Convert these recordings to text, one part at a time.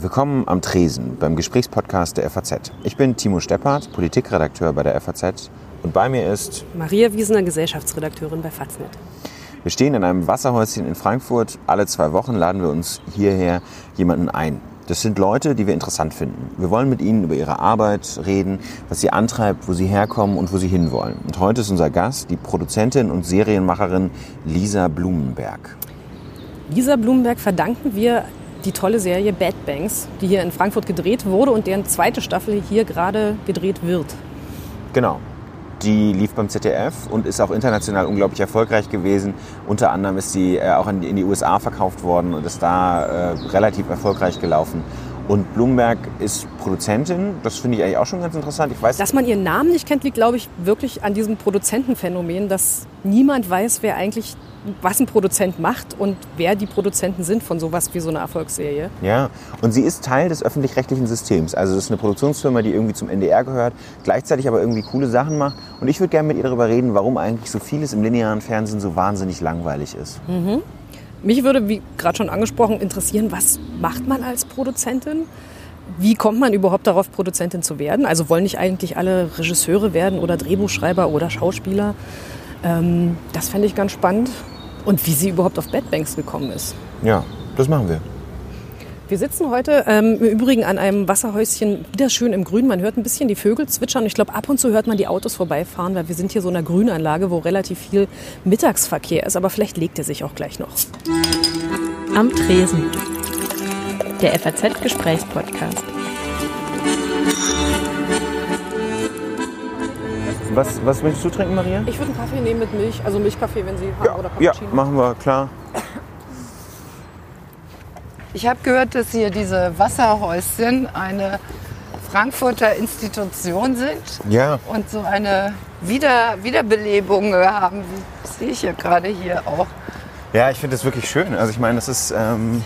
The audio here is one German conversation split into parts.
Willkommen am Tresen beim Gesprächspodcast der FAZ. Ich bin Timo Steppert, Politikredakteur bei der FAZ und bei mir ist Maria Wiesener, Gesellschaftsredakteurin bei Faznet. Wir stehen in einem Wasserhäuschen in Frankfurt. Alle zwei Wochen laden wir uns hierher jemanden ein. Das sind Leute, die wir interessant finden. Wir wollen mit ihnen über ihre Arbeit reden, was sie antreibt, wo sie herkommen und wo sie hinwollen. Und heute ist unser Gast die Produzentin und Serienmacherin Lisa Blumenberg. Lisa Blumenberg verdanken wir die tolle Serie Bad Banks, die hier in Frankfurt gedreht wurde und deren zweite Staffel hier gerade gedreht wird. Genau. Die lief beim ZDF und ist auch international unglaublich erfolgreich gewesen. Unter anderem ist sie äh, auch in die USA verkauft worden und ist da äh, relativ erfolgreich gelaufen. Und Blumenberg ist Produzentin, das finde ich eigentlich auch schon ganz interessant. Ich weiß, dass man ihren Namen nicht kennt, liegt, glaube ich, wirklich an diesem Produzentenphänomen, dass niemand weiß, wer eigentlich was ein Produzent macht und wer die Produzenten sind von sowas wie so einer Erfolgsserie. Ja, und sie ist Teil des öffentlich-rechtlichen Systems. Also es ist eine Produktionsfirma, die irgendwie zum NDR gehört, gleichzeitig aber irgendwie coole Sachen macht. Und ich würde gerne mit ihr darüber reden, warum eigentlich so vieles im linearen Fernsehen so wahnsinnig langweilig ist. Mhm. Mich würde, wie gerade schon angesprochen, interessieren, was macht man als Produzentin? Wie kommt man überhaupt darauf, Produzentin zu werden? Also wollen nicht eigentlich alle Regisseure werden oder Drehbuchschreiber oder Schauspieler? Ähm, das fände ich ganz spannend. Und wie sie überhaupt auf Bad Banks gekommen ist. Ja, das machen wir. Wir sitzen heute ähm, im Übrigen an einem Wasserhäuschen, wieder schön im Grün. Man hört ein bisschen die Vögel zwitschern. Ich glaube, ab und zu hört man die Autos vorbeifahren, weil wir sind hier so in einer Grünanlage, wo relativ viel Mittagsverkehr ist. Aber vielleicht legt er sich auch gleich noch. Am Tresen. Der FAZ-Gesprächspodcast. Was, was möchtest du trinken, Maria? Ich würde einen Kaffee nehmen mit Milch, also Milchkaffee, wenn Sie haben, ja, oder Cappuccino. Ja, machen wir, klar. Ich habe gehört, dass hier diese Wasserhäuschen eine Frankfurter Institution sind ja. und so eine Wieder Wiederbelebung haben. Das sehe ich ja gerade hier auch. Ja, ich finde das wirklich schön. Also ich meine, das ist ähm,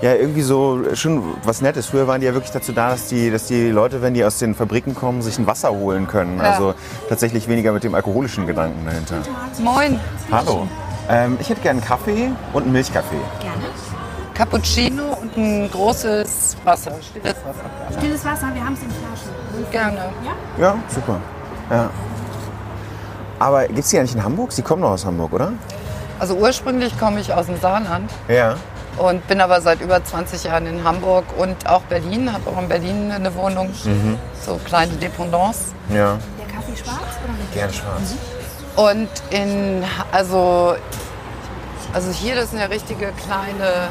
ja irgendwie so schon was Nettes. Früher waren die ja wirklich dazu da, dass die, dass die Leute, wenn die aus den Fabriken kommen, sich ein Wasser holen können. Ja. Also tatsächlich weniger mit dem alkoholischen Gedanken dahinter. Moin. Hallo. Ähm, ich hätte gerne einen Kaffee und einen Milchkaffee. Gerne. Cappuccino und ein großes Wasser. Stilles Wasser. Stilles Wasser, wir haben es in Flaschen. Gerne. Ja? Ja, super. Ja. Aber gibt es die ja nicht in Hamburg? Sie kommen doch aus Hamburg, oder? Also ursprünglich komme ich aus dem Saarland. Ja und bin aber seit über 20 Jahren in Hamburg und auch Berlin, habe auch in Berlin eine Wohnung, mhm. so kleine Dependance. Ja. Der Kaffee schwarz oder mit? Gerne schwarz. Mhm. Und in, also, also hier, das ist eine richtige kleine.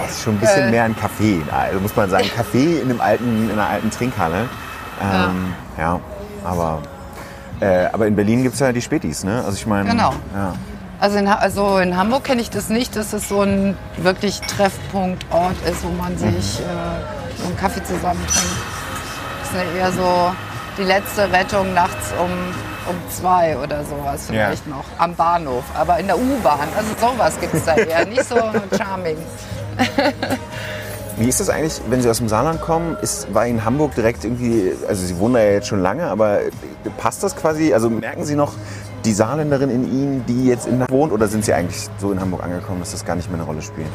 Das ist schon ein bisschen äh, mehr ein Kaffee, also muss man sagen, Kaffee in, einem alten, in einer alten Trinkhalle. Ähm, ja. ja. aber, äh, aber in Berlin gibt es ja die Spätis, ne? Also ich meine. Genau. Ja. Also in, also in Hamburg kenne ich das nicht, dass es so ein wirklich Treffpunktort ist, wo man sich mhm. äh, so einen Kaffee zusammen trinkt. Das ist eher so die letzte Rettung nachts um, um zwei oder sowas vielleicht ja. noch am Bahnhof. Aber in der U-Bahn, also sowas gibt es da eher, nicht so charming. Wie ist das eigentlich, wenn Sie aus dem Saarland kommen? Ist, war in Hamburg direkt irgendwie, also Sie wohnen da ja jetzt schon lange, aber passt das quasi? Also merken Sie noch die Saarländerin in Ihnen, die jetzt in Hamburg wohnt, oder sind Sie eigentlich so in Hamburg angekommen, dass das gar nicht mehr eine Rolle spielt?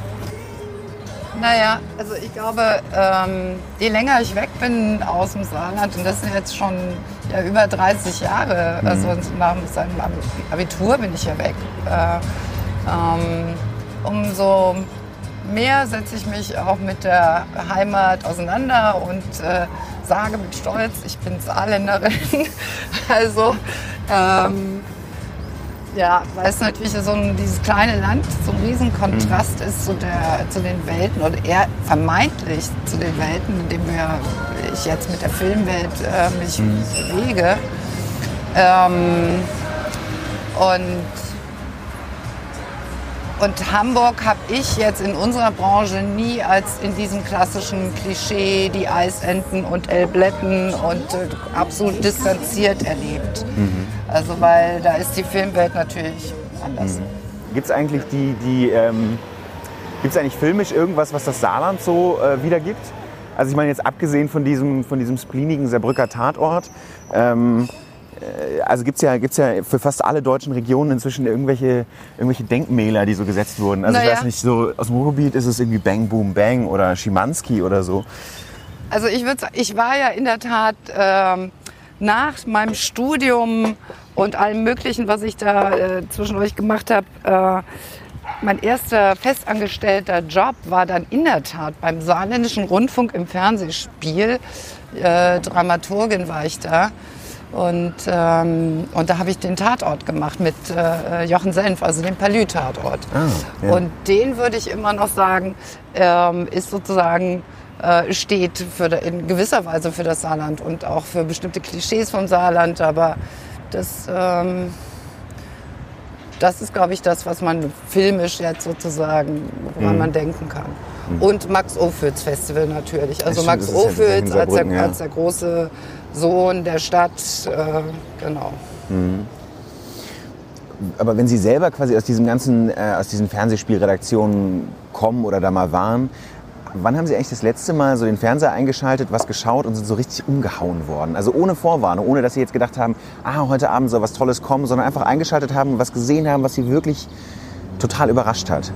Naja, also ich glaube, ähm, je länger ich weg bin aus dem Saarland, und das sind jetzt schon ja, über 30 Jahre, mhm. also nach seinem Abitur bin ich ja weg, äh, ähm, umso mehr setze ich mich auch mit der Heimat auseinander und äh, sage mit Stolz, ich bin Saarländerin. also ähm, ja, weil es natürlich so ein, dieses kleine Land so ein Riesenkontrast mhm. ist zu, der, zu den Welten oder eher vermeintlich zu den Welten, in denen wir, ich jetzt mit der Filmwelt äh, mich mhm. bewege. Ähm, und und Hamburg habe ich jetzt in unserer Branche nie als in diesem klassischen Klischee die Eisenten und Elbletten und äh, absolut distanziert erlebt. Mhm. Also weil da ist die Filmwelt natürlich anders. Mhm. Gibt es eigentlich die, die ähm, gibt eigentlich filmisch irgendwas, was das Saarland so äh, wiedergibt? Also ich meine jetzt abgesehen von diesem, von diesem spleenigen Saarbrücker Tatort, ähm, äh, also gibt's ja, gibt's ja für fast alle deutschen Regionen inzwischen irgendwelche, irgendwelche Denkmäler, die so gesetzt wurden. Also ich Naja. weiß nicht, so aus dem Ruhrgebiet ist es irgendwie Bang Boom Bang oder Schimanski oder so. Also ich würde ich war ja in der Tat ähm, nach meinem Studium und allem Möglichen, was ich da äh, zwischendurch gemacht habe, äh, mein erster festangestellter Job war dann in der Tat beim Saarländischen Rundfunk im Fernsehspiel. Äh, Dramaturgin war ich da. Und, ähm, und da habe ich den Tatort gemacht mit äh, Jochen Senf, also den Palü-Tatort. Ah, ja. Und den würde ich immer noch sagen, ähm, ist sozusagen äh, steht für, in gewisser Weise für das Saarland und auch für bestimmte Klischees vom Saarland. Aber das, ähm, das ist, glaube ich, das, was man filmisch jetzt sozusagen, woran man denken kann. Und Max Ophüls Festival natürlich. Also stimmt, Max Ophüls als der, ja. als der große Sohn der Stadt. Äh, genau. Aber wenn Sie selber quasi aus diesem ganzen, äh, aus diesen Fernsehspielredaktionen kommen oder da mal waren, wann haben Sie eigentlich das letzte Mal so den Fernseher eingeschaltet, was geschaut und sind so richtig umgehauen worden? Also ohne Vorwarnung, ohne dass Sie jetzt gedacht haben, ah, heute Abend soll was Tolles kommen, sondern einfach eingeschaltet haben, was gesehen haben, was Sie wirklich total überrascht hat.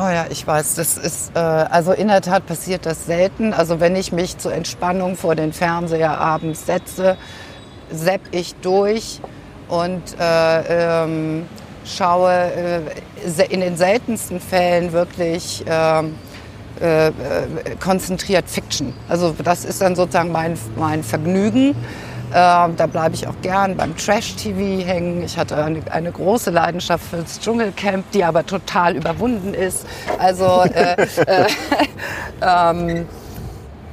Oh ja, ich weiß, das ist, äh, also in der Tat passiert das selten. Also wenn ich mich zur Entspannung vor den Fernseher abends setze, sepp ich durch und äh, ähm, schaue äh, in den seltensten Fällen wirklich ähm, äh, äh, konzentriert Fiction. Also das ist dann sozusagen mein, mein Vergnügen. Ähm, da bleibe ich auch gern beim Trash-TV hängen. Ich hatte eine, eine große Leidenschaft fürs Dschungelcamp, die aber total überwunden ist. Also, äh, äh, ähm,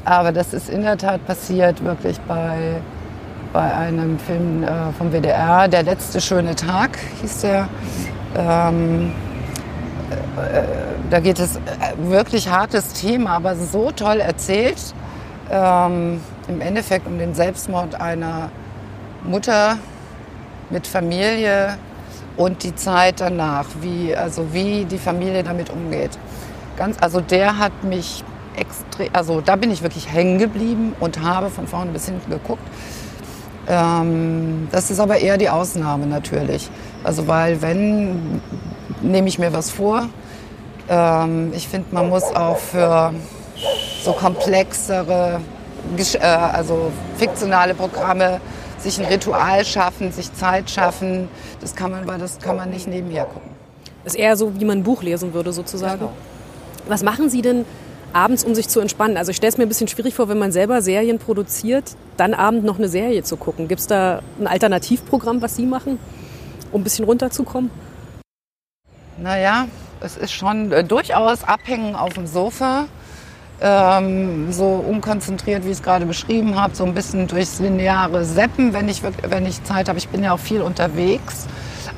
aber das ist in der Tat passiert wirklich bei, bei einem Film äh, vom WDR. Der letzte schöne Tag hieß der. Ähm, äh, da geht es äh, wirklich hartes Thema, aber so toll erzählt. Ähm, Im Endeffekt um den Selbstmord einer Mutter mit Familie und die Zeit danach, wie, also wie die Familie damit umgeht. Ganz, also der hat mich extrem, also da bin ich wirklich hängen geblieben und habe von vorne bis hinten geguckt. Ähm, das ist aber eher die Ausnahme natürlich. Also weil wenn, nehme ich mir was vor. Ähm, ich finde, man muss auch für so komplexere, äh, also fiktionale Programme sich ein Ritual schaffen, sich Zeit schaffen. Das kann man, weil das kann man nicht nebenher gucken. Ist eher so, wie man ein Buch lesen würde sozusagen. Was machen Sie denn abends, um sich zu entspannen? Also ich stelle es mir ein bisschen schwierig vor, wenn man selber Serien produziert, dann abend noch eine Serie zu gucken. Gibt es da ein Alternativprogramm, was Sie machen, um ein bisschen runterzukommen? Naja, es ist schon äh, durchaus abhängen auf dem Sofa. Ähm, so unkonzentriert, wie ich es gerade beschrieben habe, so ein bisschen durchs lineare Seppen, wenn ich, wirk- wenn ich Zeit habe. Ich bin ja auch viel unterwegs.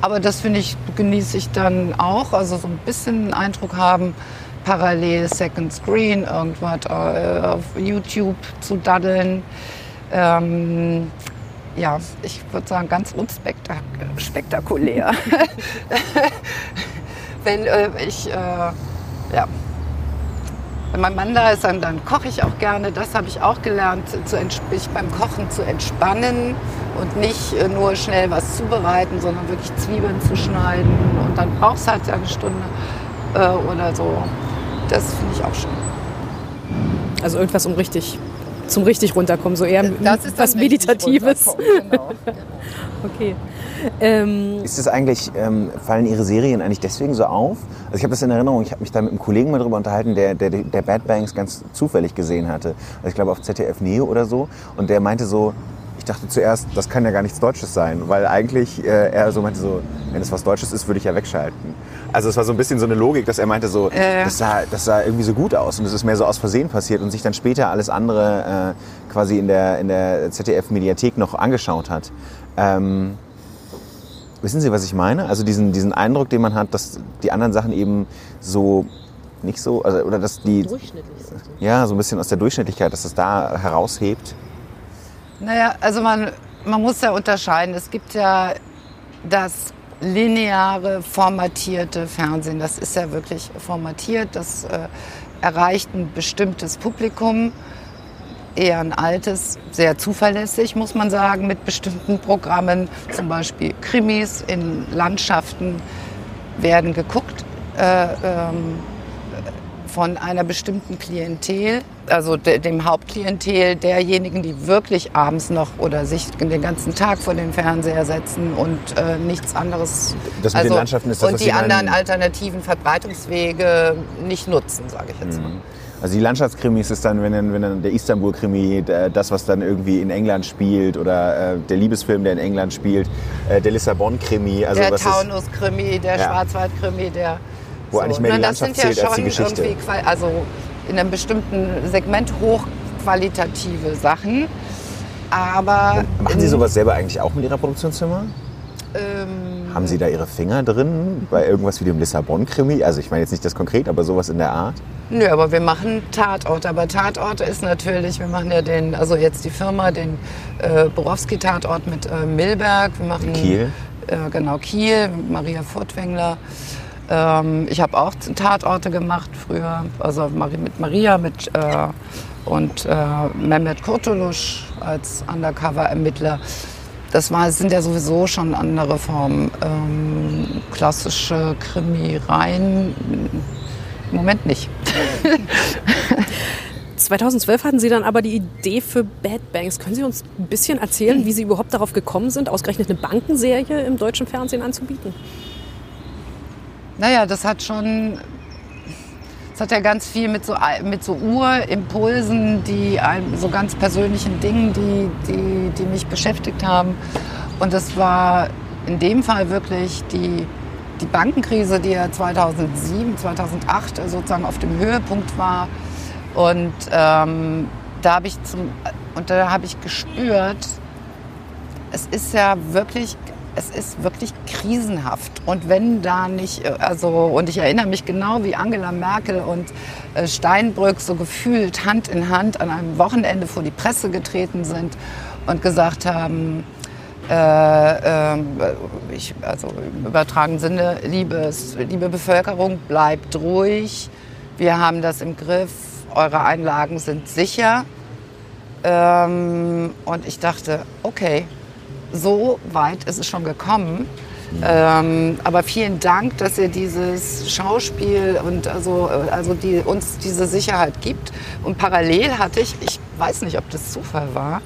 Aber das finde ich, genieße ich dann auch. Also so ein bisschen Eindruck haben, parallel Second Screen, irgendwas äh, auf YouTube zu daddeln. Ähm, ja, ich würde sagen, ganz unspektakulär. Wenn äh, ich, äh, ja, wenn mein Mann da ist, dann, dann koche ich auch gerne. Das habe ich auch gelernt, zu, mich beim Kochen zu entspannen und nicht äh, nur schnell was zubereiten, sondern wirklich Zwiebeln zu schneiden. Und dann braucht es halt eine Stunde äh, oder so. Das finde ich auch schön. Also irgendwas um richtig, zum richtig runterkommen, so eher Das ist dann was Meditatives. Genau. Okay. Ähm, Ist das eigentlich, ähm, fallen Ihre Serien eigentlich deswegen so auf? Also ich habe das in Erinnerung, ich habe mich da mit einem Kollegen mal drüber unterhalten, der, der, der Bad Banks ganz zufällig gesehen hatte. Also ich glaube auf ZDF Neo oder so. Und der meinte so, ich dachte zuerst, das kann ja gar nichts Deutsches sein, weil eigentlich äh, er so meinte so, wenn es was Deutsches ist, würde ich ja wegschalten. Also es war so ein bisschen so eine Logik, dass er meinte so, ja. das, sah, das sah irgendwie so gut aus und es ist mehr so aus Versehen passiert und sich dann später alles andere äh, quasi in der, in der ZDF-Mediathek noch angeschaut hat. Ähm, Wissen Sie, was ich meine? Also diesen, diesen Eindruck, den man hat, dass die anderen Sachen eben so nicht so, also, oder dass die, durchschnittlich sind. ja, so ein bisschen aus der Durchschnittlichkeit, dass das da heraushebt. Naja, also man, man muss ja unterscheiden. Es gibt ja das lineare, formatierte Fernsehen. Das ist ja wirklich formatiert. Das äh, erreicht ein bestimmtes Publikum eher ein altes, sehr zuverlässig, muss man sagen, mit bestimmten Programmen, zum Beispiel Krimis in Landschaften werden geguckt äh, ähm, von einer bestimmten Klientel, also de, dem Hauptklientel derjenigen, die wirklich abends noch oder sich den ganzen Tag vor den Fernseher setzen und äh, nichts anderes. Das mit den Landschaften ist das, und die anderen alternativen Verbreitungswege nicht nutzen, sage ich jetzt mal. Also die Landschaftskrimis ist dann, wenn dann, wenn dann der Istanbul-Krimi, der- das, was dann irgendwie in England spielt oder äh, der Liebesfilm, der in England spielt, äh, der Lissabon-Krimi, also der Taunus-Krimi, der Ja. Schwarzwald-Krimi, der. Wo eigentlich mehr die Ne, das Landschaft sind ja zählt als die schon Geschichte. Also in einem bestimmten Segment hochqualitative Sachen. Aber. Machen Sie sowas selber eigentlich auch mit Ihrer Produktionsfirma? Ähm, Haben Sie da Ihre Finger drin bei irgendwas wie dem Lissabon-Krimi? Also ich meine jetzt nicht das konkret, aber sowas in der Art? Nö, aber wir machen Tatorte. Aber Tatorte ist natürlich, wir machen ja den, also jetzt die Firma, den äh, Borowski-Tatort mit äh, Milberg. Wir machen Kiel. Äh, genau, Kiel, Maria Furtwängler. Ähm, ich habe auch Tatorte gemacht früher, also mit Maria mit, äh, und äh, Mehmet Kurtulusch als Undercover-Ermittler. Das war, sind ja sowieso schon andere Formen. Ähm, klassische Krimireien im Moment nicht. 2012 hatten Sie dann aber die Idee für Bad Banks. Können Sie uns ein bisschen erzählen, wie Sie überhaupt darauf gekommen sind, ausgerechnet eine Bankenserie im deutschen Fernsehen anzubieten? Naja, das hat schon, das hat ja ganz viel mit so, mit so Urimpulsen, die einem, so ganz persönlichen Dingen, die, die, die mich beschäftigt haben. Und das war in dem Fall wirklich die, die Bankenkrise, die ja 2007, 2008 sozusagen auf dem Höhepunkt war. Und ähm, da habe ich zum, und da habe ich gespürt, es ist ja wirklich, es ist wirklich krisenhaft. Und wenn da nicht, äh, also, und ich erinnere mich genau, wie Angela Merkel und äh, Steinbrück so gefühlt Hand in Hand an einem Wochenende vor die Presse getreten sind und gesagt haben, äh, ähm, ich, also im übertragenen Sinne, liebes, liebe Bevölkerung, bleibt ruhig, wir haben das im Griff, eure Einlagen sind sicher. Ähm, und ich dachte, okay, so weit ist es schon gekommen. Ähm, aber vielen Dank, dass ihr dieses Schauspiel und also, äh, also die, uns diese Sicherheit gibt. Und parallel hatte ich, ich weiß nicht, ob das Zufall war,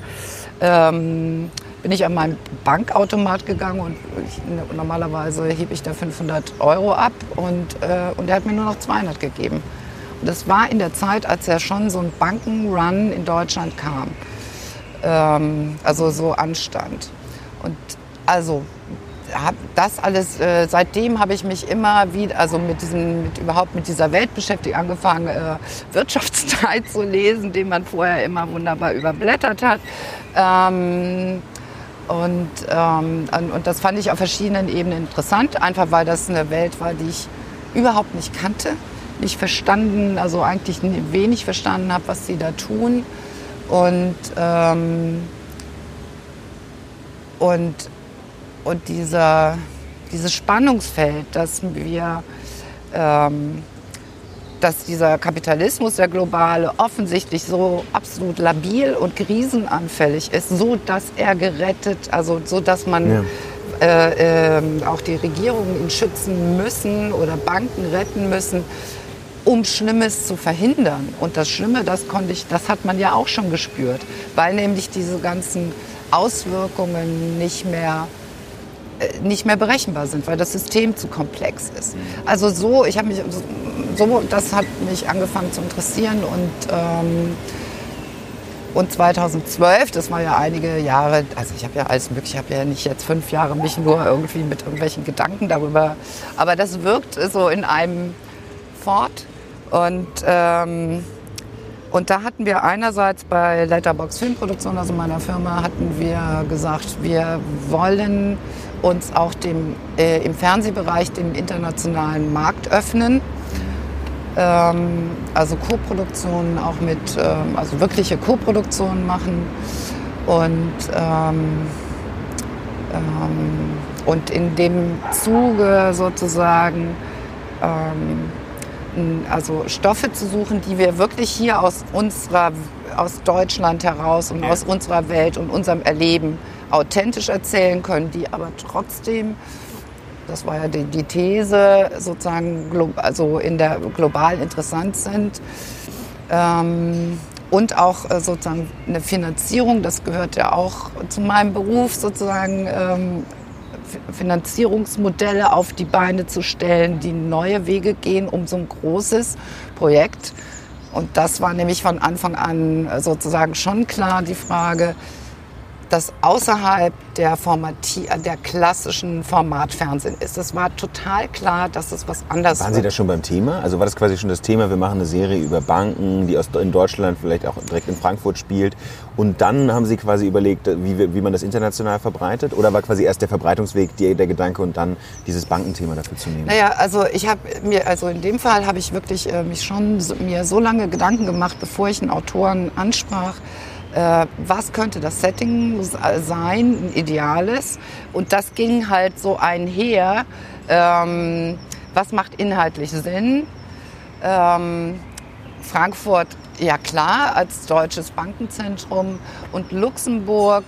ähm, bin ich an meinen Bankautomat gegangen und ich, normalerweise hebe ich da 500 Euro ab und, äh, und er hat mir nur noch 200 gegeben. Und das war in der Zeit, als ja schon so ein Bankenrun in Deutschland kam. Ähm, also so anstand. Und also das alles, äh, seitdem habe ich mich immer wieder, also mit diesem, mit, überhaupt mit dieser Welt beschäftigt, angefangen, äh, Wirtschaftsteil zu lesen, den man vorher immer wunderbar überblättert hat. Ähm, und, ähm, und das fand ich auf verschiedenen Ebenen interessant, einfach weil das eine Welt war, die ich überhaupt nicht kannte, nicht verstanden, also eigentlich wenig verstanden habe, was sie da tun. Und, ähm, und, und dieser, dieses Spannungsfeld, dass wir, ähm, dass dieser Kapitalismus, der globale, offensichtlich so absolut labil und krisenanfällig ist, so dass er gerettet, also so dass man Ja. äh, ähm, auch die Regierungen ihn schützen müssen oder Banken retten müssen, um Schlimmes zu verhindern. Und das Schlimme, das konnte ich, das hat man ja auch schon gespürt, weil nämlich diese ganzen Auswirkungen nicht mehr äh, nicht mehr berechenbar sind, weil das System zu komplex ist. Also so, ich habe mich so, das hat mich angefangen zu interessieren und ähm, und 2012, das war ja einige Jahre, also ich habe ja alles mögliche, ich habe ja nicht jetzt fünf Jahre mich nur irgendwie mit irgendwelchen Gedanken darüber, aber das wirkt so in einem fort. Und, ähm, und da hatten wir einerseits bei Letterbox Filmproduktion, also meiner Firma, hatten wir gesagt, wir wollen uns auch dem, äh, im Fernsehbereich dem internationalen Markt öffnen. Ähm, also Co-Produktionen auch mit, ähm, also wirkliche Co-Produktionen machen. Und, ähm, ähm, und in dem Zuge sozusagen ähm, also Stoffe zu suchen, die wir wirklich hier aus unserer, aus Deutschland heraus und Ja. aus unserer Welt und unserem Erleben authentisch erzählen können, die aber trotzdem, das war ja die, die These, sozusagen also in der global interessant sind. Ähm, und auch äh, sozusagen eine Finanzierung, das gehört ja auch zu meinem Beruf sozusagen, ähm, Finanzierungsmodelle auf die Beine zu stellen, die neue Wege gehen, um so ein großes Projekt. Und das war nämlich von Anfang an äh, sozusagen schon klar die Frage, das außerhalb der, Formati äh, der klassischen Formatfernsehen ist. Es war total klar, dass es was anderes Waren Sie da schon beim Thema? Also war das quasi schon das Thema, wir machen eine Serie über Banken, die aus, in Deutschland vielleicht auch direkt in Frankfurt spielt. Und dann haben Sie quasi überlegt, wie, wir- wie man das international verbreitet? Oder war quasi erst der Verbreitungsweg die, der Gedanke und dann dieses Bankenthema dafür zu nehmen? Naja, also ich habe mir, also in dem Fall habe ich wirklich äh, mich schon so, mir so lange Gedanken gemacht, bevor ich einen Autoren ansprach, äh, was könnte das Setting sein, ein ideales. Und das ging halt so einher, ähm, was macht inhaltlich Sinn. Ähm, Frankfurt, ja klar, als deutsches Bankenzentrum und Luxemburg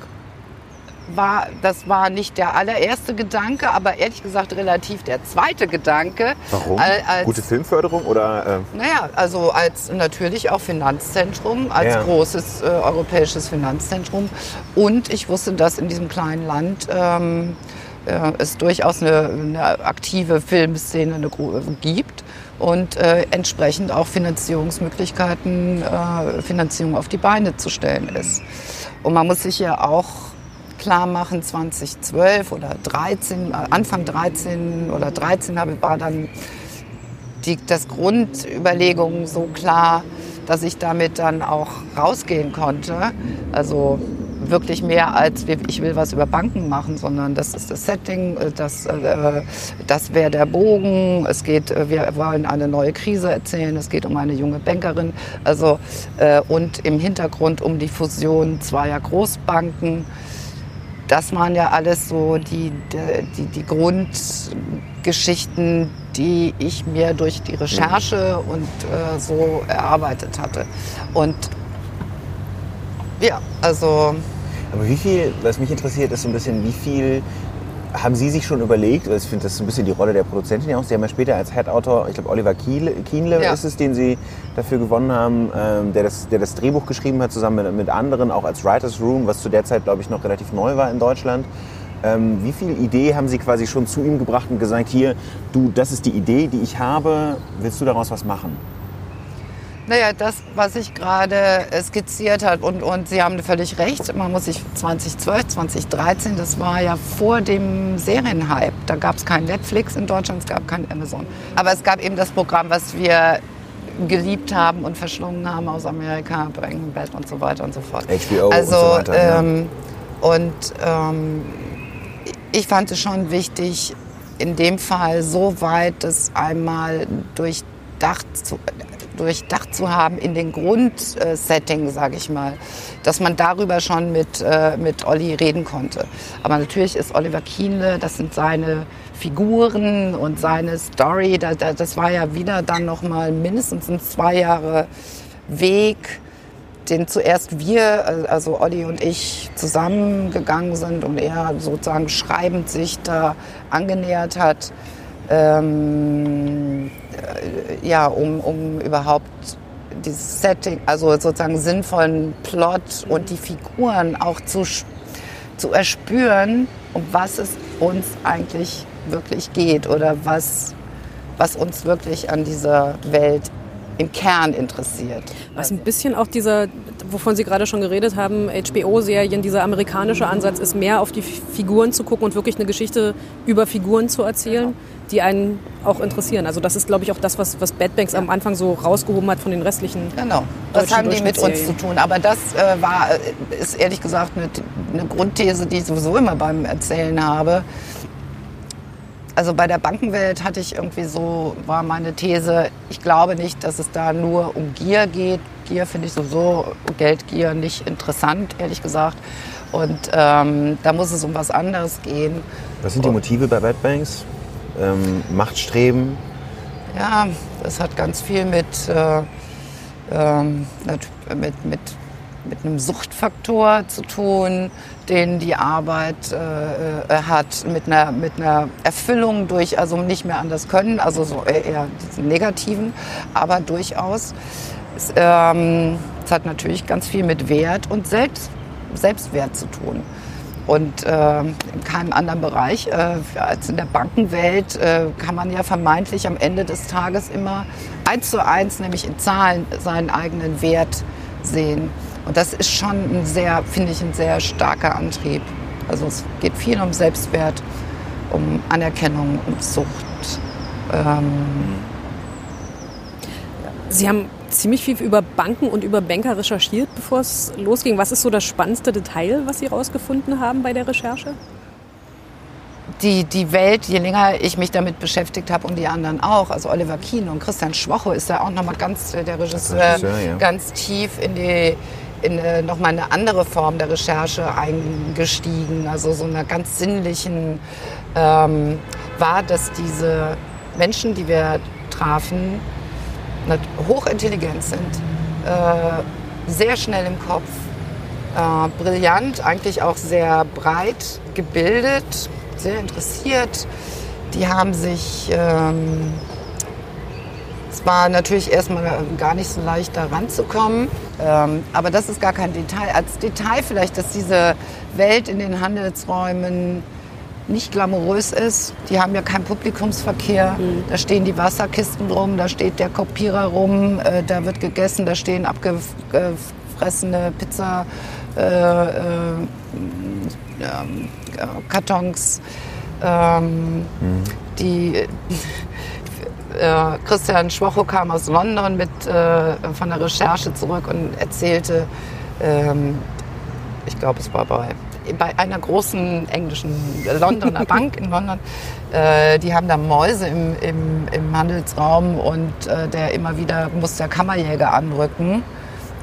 war, das war nicht der allererste Gedanke, aber ehrlich gesagt relativ der zweite Gedanke. Warum? Al- Als, Gute Filmförderung oder? Äh, naja, also als natürlich auch Finanzzentrum, als Ja. großes äh, europäisches Finanzzentrum. Und ich wusste, dass in diesem kleinen Land ähm, äh, es durchaus eine, eine aktive Filmszene eine, gibt und äh, entsprechend auch Finanzierungsmöglichkeiten, äh, Finanzierung auf die Beine zu stellen ist. Und man muss sich ja auch klar machen, 2012 oder 13, äh, Anfang 13 oder 13 habe, war dann die, das Grundüberlegung so klar, dass ich damit dann auch rausgehen konnte. Also wirklich mehr als ich will was über Banken machen, sondern das ist das Setting, äh, das, äh, das wäre der Bogen. Es geht, wir wollen eine neue Krise erzählen. Es geht um eine junge Bankerin. Also und im Hintergrund um die Fusion zweier Großbanken. Das waren ja alles so die, die, die Grundgeschichten, die ich mir durch die Recherche und äh, so erarbeitet hatte. Und ja, also aber wie viel, was mich interessiert, ist so ein bisschen, wie viel haben Sie sich schon überlegt, ich finde, das ist so ein bisschen die Rolle der Produzentin ja auch. Sie haben ja später als Head-Autor, ich glaube Oliver Kienle, Kienle Ja. ist es, den Sie dafür gewonnen haben, ähm, der, das, der das Drehbuch geschrieben hat, zusammen mit, mit anderen, auch als Writers Room, was zu der Zeit, glaube ich, noch relativ neu war in Deutschland. Ähm, wie viel Idee haben Sie quasi schon zu ihm gebracht und gesagt, hier, du, das ist die Idee, die ich habe, willst du daraus was machen? Naja, das, was ich gerade äh, skizziert habe, und, und Sie haben völlig recht, man muss sich 2012, 2013, das war ja vor dem Serienhype. Da gab es kein Netflix in Deutschland, es gab kein Amazon. Aber es gab eben das Programm, was wir geliebt haben und verschlungen haben aus Amerika, Breaking Bad und so weiter und so fort. HBO und also, so weiter, ja. Ähm, und ähm, ich fand es schon wichtig, in dem Fall so weit das einmal durchdacht zu, durchdacht zu haben in den Grundsetting, sage ich mal, dass man darüber schon mit, äh, mit Olli reden konnte. Aber natürlich ist Oliver Kienle, das sind seine Figuren und seine Story, da, da, das war ja wieder dann noch mal mindestens ein zwei Jahre Weg, den zuerst wir, also Olli und ich, zusammengegangen sind und er sozusagen schreibend sich da angenähert hat, ähm, äh, ja, um, um überhaupt dieses Setting, also sozusagen sinnvollen Plot und die Figuren auch zu, zu erspüren, um was es uns eigentlich wirklich geht oder was, was uns wirklich an dieser Welt im Kern interessiert. Was ein bisschen auch dieser, wovon Sie gerade schon geredet haben, HBO-Serien, dieser amerikanische Ansatz ist, mehr auf die Figuren zu gucken und wirklich eine Geschichte über Figuren zu erzählen, die einen auch interessieren. Also das ist, glaube ich, auch das, was, was Bad Banks am Anfang so rausgehoben hat von den restlichen. Genau, das haben die mit uns zu tun. Aber das äh, war, äh, ist ehrlich gesagt eine, eine Grundthese, die ich sowieso immer beim Erzählen habe. Also bei der Bankenwelt hatte ich irgendwie so, war meine These, ich glaube nicht, dass es da nur um Gier geht. Gier finde ich sowieso, Geldgier nicht interessant, ehrlich gesagt. Und ähm, da muss es um was anderes gehen. Was sind die Motive bei Bad Banks? Ähm, Machtstreben? Ja, Das hat ganz viel mit, äh, ähm, mit, mit, mit einem Suchtfaktor zu tun, den die Arbeit äh, äh, hat, mit einer, mit einer Erfüllung durch, also nicht mehr anders können, also so eher diesen negativen, aber durchaus. Es, ähm, es hat natürlich ganz viel mit Wert und Selbst, Selbstwert zu tun. Und äh, in keinem anderen Bereich äh, als in der Bankenwelt äh, kann man ja vermeintlich am Ende des Tages immer eins zu eins, nämlich in Zahlen, seinen eigenen Wert sehen. Und das ist schon ein sehr, finde ich, ein sehr starker Antrieb. Also es geht viel um Selbstwert, um Anerkennung, um Sucht. Ähm, Sie haben ziemlich viel über Banken und über Banker recherchiert, bevor es losging. Was ist so das spannendste Detail, was Sie herausgefunden haben bei der Recherche? die, die Welt, je länger ich mich damit beschäftigt habe und die anderen auch, also Oliver Kien und Christian Schwocho ist da auch nochmal ganz, der Regisseur, Regisseur, ja. ganz tief in die in äh, nochmal eine andere Form der Recherche eingestiegen, also so einer ganz sinnlichen, ähm, war, dass diese Menschen, die wir trafen, hochintelligent sind, äh, sehr schnell im Kopf, äh, brillant, eigentlich auch sehr breit gebildet, sehr interessiert. Die haben sich, ähm, es war natürlich erstmal gar nicht so leicht da ranzukommen, ähm, aber das ist gar kein Detail. Als Detail vielleicht, dass diese Welt in den Handelsräumen nicht glamourös ist. Die haben ja keinen Publikumsverkehr. Da stehen die Wasserkisten rum, da steht der Kopierer rum, äh, da wird gegessen, da stehen abgefressene Pizza. Äh, äh, ähm, äh, Kartons, ähm, die äh, Christian Schwocho kam aus London mit, äh, von der Recherche zurück und erzählte, ähm, ich glaube, es war bei, bei einer großen englischen Londoner Bank in London, äh, die haben da Mäuse im, im, im Handelsraum und äh, der immer wieder muss der Kammerjäger anrücken.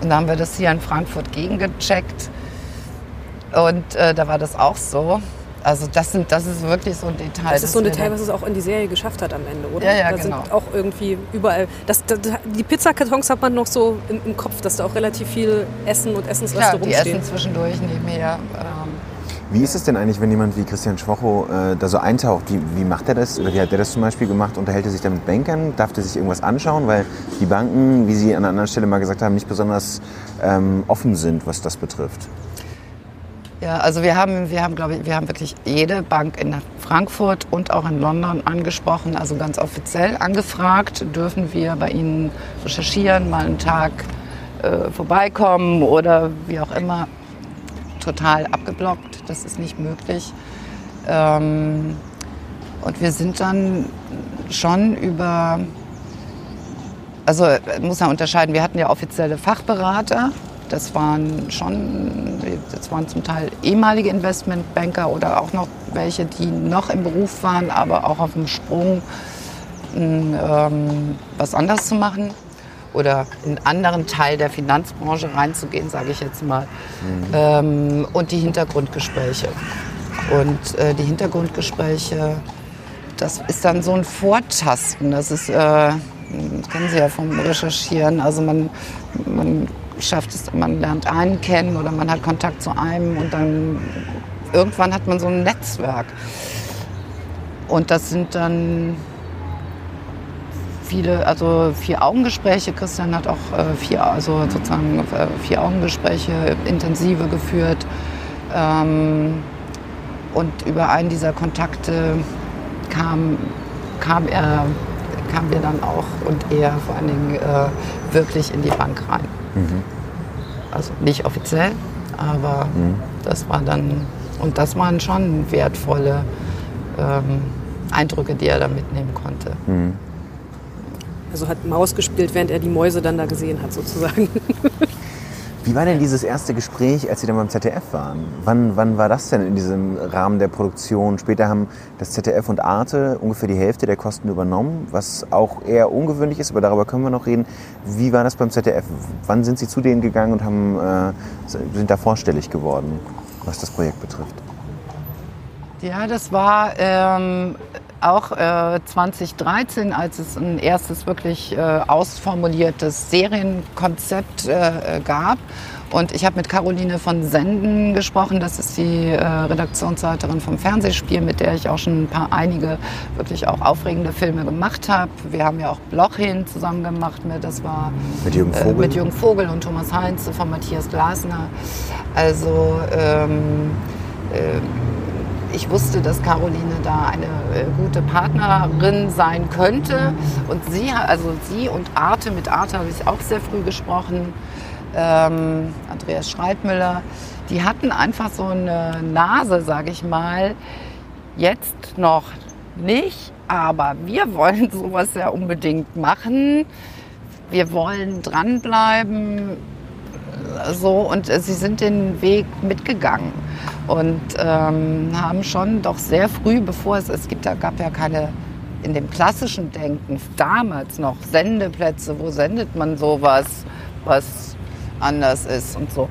Und da haben wir das hier in Frankfurt gegengecheckt. Und äh, da war das auch so. Also das, sind, das ist wirklich so ein Detail. Das ist so ein Detail, da- was es auch in die Serie geschafft hat am Ende, oder? Ja, ja, da genau. sind auch irgendwie überall. Das, das, die Pizzakartons hat man noch so im, im Kopf, dass da auch relativ viel Essen und Essensreste Klar, die rumstehen. essen zwischendurch nebenher. Ähm, Wie ist es denn eigentlich, wenn jemand wie Christian Schwocho äh, da so eintaucht? Wie, wie macht er das? Oder wie hat er das zum Beispiel gemacht? Unterhält er sich dann mit Bankern? Darf er sich irgendwas anschauen? Weil die Banken, wie Sie an einer anderen Stelle mal gesagt haben, nicht besonders ähm, offen sind, was das betrifft. Ja, also wir haben, wir haben, glaube ich, wir haben wirklich jede Bank in Frankfurt und auch in London angesprochen, also ganz offiziell angefragt, dürfen wir bei Ihnen recherchieren, mal einen Tag äh, vorbeikommen oder wie auch immer. Total abgeblockt, das ist nicht möglich. Ähm, und wir sind dann schon über, also äh, muss man unterscheiden, wir hatten ja offizielle Fachberater, das waren schon, das waren zum Teil ehemalige Investmentbanker oder auch noch welche, die noch im Beruf waren, aber auch auf dem Sprung, ähm, was anders zu machen oder in einen anderen Teil der Finanzbranche reinzugehen, sage ich jetzt mal. Ähm, und die Hintergrundgespräche. Und äh, die Hintergrundgespräche, das ist dann so ein Vortasten. Das ist, äh, das kennen Sie ja vom Recherchieren. Also man, man schafft es, man lernt einen kennen oder man hat Kontakt zu einem und dann irgendwann hat man so ein Netzwerk. Und das sind dann viele, also vier Augengespräche. Christian hat auch äh, vier, also sozusagen äh, vier Augengespräche intensive geführt. Ähm, und über einen dieser Kontakte kam, kam er, kamen wir dann auch und er vor allen Dingen äh, wirklich in die Bank rein. Also nicht offiziell, aber das war dann, und das waren schon wertvolle ähm, Eindrücke, die er da mitnehmen konnte. Also hat Maus gespielt, während er die Mäuse dann da gesehen hat, sozusagen. Wie war denn dieses erste Gespräch, als Sie dann beim ZDF waren? Wann, wann war das denn in diesem Rahmen der Produktion? Später haben das ZDF und Arte ungefähr die Hälfte der Kosten übernommen, was auch eher ungewöhnlich ist, aber darüber können wir noch reden. Wie war das beim ZDF? Wann sind Sie zu denen gegangen und haben, äh, sind da vorstellig geworden, was das Projekt betrifft? Ja, das war, ähm, auch äh, 2013, als es ein erstes wirklich äh, ausformuliertes Serienkonzept äh, gab. Und ich habe mit Caroline von Senden gesprochen. Das ist die äh, Redaktionsleiterin vom Fernsehspiel, mit der ich auch schon ein paar einige wirklich auch aufregende Filme gemacht habe. Wir haben ja auch Blochin zusammen gemacht mit, das war Mit Jürgen Vogel? Äh, mit Jürgen Vogel und Thomas Heinz von Matthias Glasner. Also ähm, äh, ich wusste, dass Caroline da eine äh, gute Partnerin sein könnte. Und sie, also sie und Arte, mit Arte habe ich auch sehr früh gesprochen, ähm, Andreas Schreitmüller, die hatten einfach so eine Nase, sage ich mal, jetzt noch nicht, aber wir wollen sowas ja unbedingt machen. Wir wollen dranbleiben, so und äh, sie sind den Weg mitgegangen und ähm, haben schon doch sehr früh, bevor es es gibt, da gab ja keine in dem klassischen Denken damals noch Sendeplätze, wo sendet man sowas, was anders ist und so.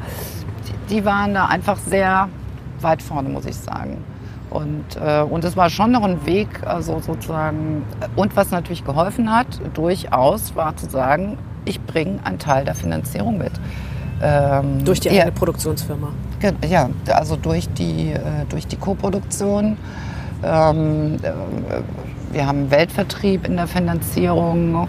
Die, die waren da einfach sehr weit vorne, muss ich sagen. Und, äh, und es war schon noch ein Weg, also sozusagen, und was natürlich geholfen hat, durchaus, war zu sagen, ich bringe einen Teil der Finanzierung mit. Ähm, Durch die ja, eigene Produktionsfirma. Ge- Ja, also durch die, äh, durch die Koproduktion. Ähm, äh, wir haben Weltvertrieb in der Finanzierung.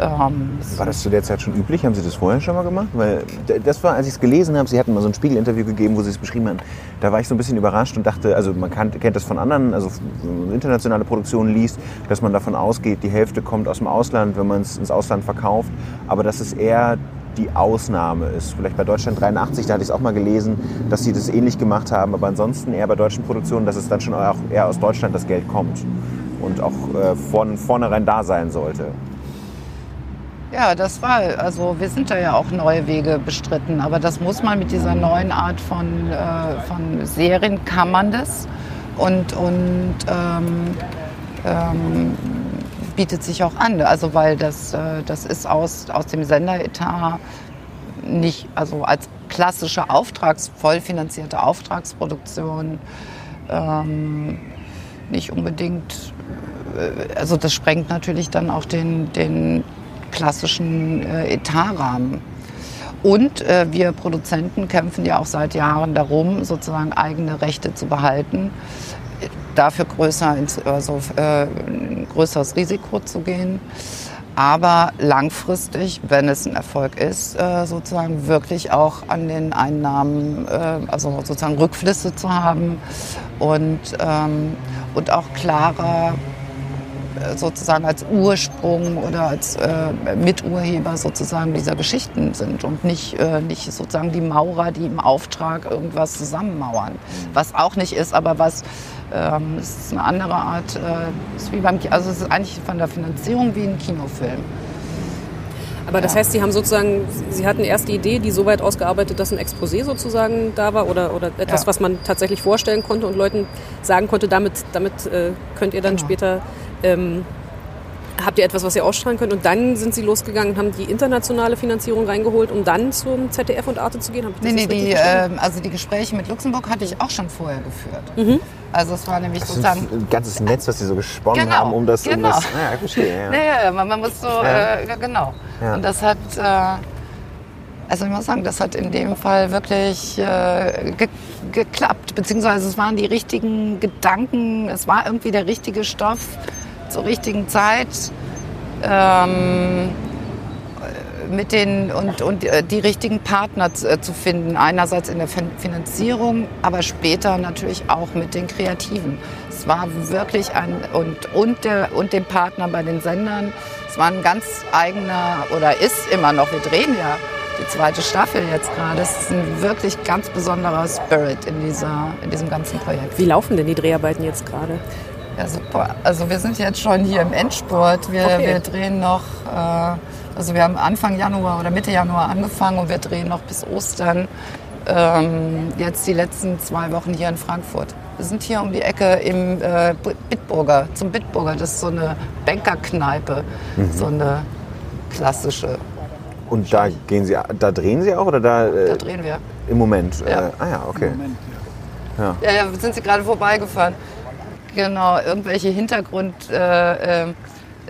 Ähm, War das zu der Zeit schon üblich? Haben Sie das vorher schon mal gemacht? Weil das war, als ich es gelesen habe, Sie hatten mal so ein Spiegel-Interview gegeben, wo Sie es beschrieben haben. Da war ich so ein bisschen überrascht und dachte, also man kann, kennt das von anderen, also internationale Produktionen liest, dass man davon ausgeht, die Hälfte kommt aus dem Ausland, wenn man es ins Ausland verkauft. Aber dass es eher die Ausnahme ist. Vielleicht bei Deutschland 83, da hatte ich es auch mal gelesen, dass sie das ähnlich gemacht haben, aber ansonsten eher bei deutschen Produktionen, dass es dann schon auch eher aus Deutschland das Geld kommt und auch äh, von vornherein da sein sollte. Ja, das war, also wir sind da ja auch neue Wege bestritten, aber das muss man mit dieser neuen Art von, äh, von Serien, kann man das. Und, und ähm, ähm, bietet sich auch an, also weil das, äh, das ist aus, aus dem Senderetat nicht, also als klassische Auftrags, vollfinanzierte Auftragsproduktion ähm, nicht unbedingt, äh, also das sprengt natürlich dann auch den, den klassischen äh, Etatrahmen. Und äh, wir Produzenten kämpfen ja auch seit Jahren darum, sozusagen eigene Rechte zu behalten, dafür größer ins, also, äh, ein größeres Risiko zu gehen. Aber langfristig, wenn es ein Erfolg ist, äh, sozusagen wirklich auch an den Einnahmen, äh, also sozusagen Rückflüsse zu haben und, ähm, und auch klarer sozusagen als Ursprung oder als äh, Miturheber sozusagen dieser Geschichten sind und nicht, äh, nicht sozusagen die Maurer, die im Auftrag irgendwas zusammenmauern. Was auch nicht ist, aber was ähm, ist eine andere Art, äh, ist wie beim, also es ist eigentlich von der Finanzierung wie ein Kinofilm. Aber das Ja. heißt, Sie haben sozusagen, Sie hatten erst die Idee, die so weit ausgearbeitet, dass ein Exposé sozusagen da war oder, oder etwas, Ja. was man tatsächlich vorstellen konnte und Leuten sagen konnte, damit, damit äh, könnt ihr dann Genau. später, ähm, habt ihr etwas, was ihr ausstrahlen könnt und dann sind Sie losgegangen und haben die internationale Finanzierung reingeholt, um dann zum ZDF und Arte zu gehen? Hab Nee, nee, die, ähm, also die Gespräche mit Luxemburg hatte ich auch schon vorher geführt. Mhm. Also es war nämlich Das ist sozusagen ein ganzes Netz, was sie so gesponnen Genau, haben, um das, um genau. das. Ja, ich verstehe. Ja. Naja, ja, man, man muss so, Ja. äh, ja, genau. Ja. Und das hat, äh, also ich muss sagen, das hat in dem Fall wirklich äh, ge geklappt. Beziehungsweise es waren die richtigen Gedanken, es war irgendwie der richtige Stoff zur richtigen Zeit. Ähm, mit den und, und äh, die richtigen Partner zu, äh, zu finden. Einerseits in der Fin Finanzierung, aber später natürlich auch mit den Kreativen. Es war wirklich ein und und der und dem Partner bei den Sendern. Es war ein ganz eigener oder ist immer noch. Wir drehen ja die zweite Staffel jetzt gerade. Es ist ein wirklich ganz besonderer Spirit in dieser in diesem ganzen Projekt. Wie laufen denn die Dreharbeiten jetzt gerade? Ja, super. Also wir sind jetzt schon hier im Endspurt. Wir, Okay. wir drehen noch, äh, also wir haben Anfang Januar oder Mitte Januar angefangen und wir drehen noch bis Ostern. Ähm, jetzt die letzten zwei Wochen hier in Frankfurt. Wir sind hier um die Ecke im äh, Bitburger, zum Bitburger. Das ist so eine Bankerkneipe, so eine klassische. Und da gehen sie, da drehen sie auch oder da, äh, Da drehen wir. im Moment? Ja. Äh, ah ja, okay. Ja, ja, sind Sie gerade vorbeigefahren. Genau, irgendwelche Hintergrund, äh, äh,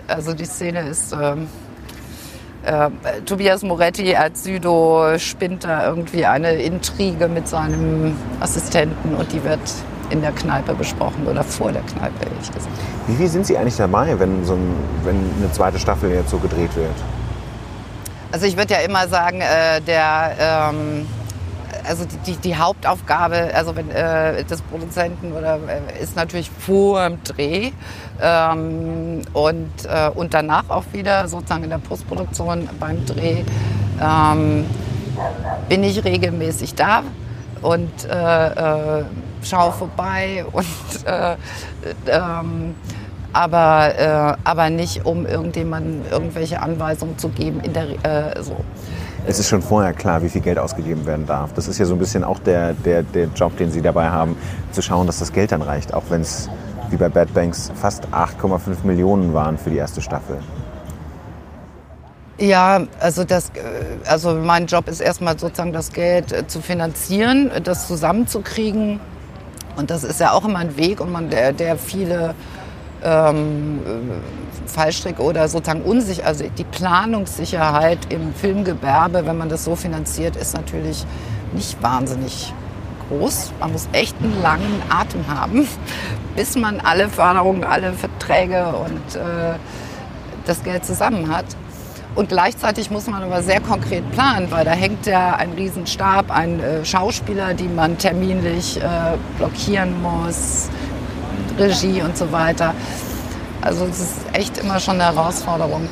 also die Szene ist, ähm, äh, Tobias Moretti als Südo spinnt da irgendwie eine Intrige mit seinem Assistenten und die wird in der Kneipe besprochen oder vor der Kneipe, ehrlich gesagt. Wie viel sind Sie eigentlich dabei, wenn, so ein, wenn eine zweite Staffel jetzt so gedreht wird? Also ich würde ja immer sagen, äh, der, ähm, also die, die, die Hauptaufgabe, also wenn äh, des Produzenten oder äh, ist natürlich vor dem Dreh ähm, und äh, und danach auch wieder sozusagen in der Postproduktion beim Dreh ähm, bin ich regelmäßig da und äh, äh, schaue vorbei und äh, ähm, aber, äh, aber nicht, um irgendjemandem irgendwelche Anweisungen zu geben. In der, äh, so. Es ist schon vorher klar, wie viel Geld ausgegeben werden darf. Das ist ja so ein bisschen auch der, der, der Job, den Sie dabei haben, zu schauen, dass das Geld dann reicht. Auch wenn es wie bei Bad Banks fast 8,5 Millionen waren für die erste Staffel. Ja, also, das, äh, also mein Job ist erstmal sozusagen das Geld äh, zu finanzieren, das zusammenzukriegen. Und das ist ja auch immer ein Weg, und man, der, der viele ähm, Fallstrick oder sozusagen unsicher, also die Planungssicherheit im Filmgewerbe, wenn man das so finanziert, ist natürlich nicht wahnsinnig groß. Man muss echt einen langen Atem haben, bis man alle Förderungen, alle Verträge und äh, das Geld zusammen hat. Und gleichzeitig muss man aber sehr konkret planen, weil da hängt ja ein Riesenstab, ein äh, Schauspieler, die man terminlich äh, blockieren muss, Regie und so weiter. Also es ist echt immer schon eine Herausforderung.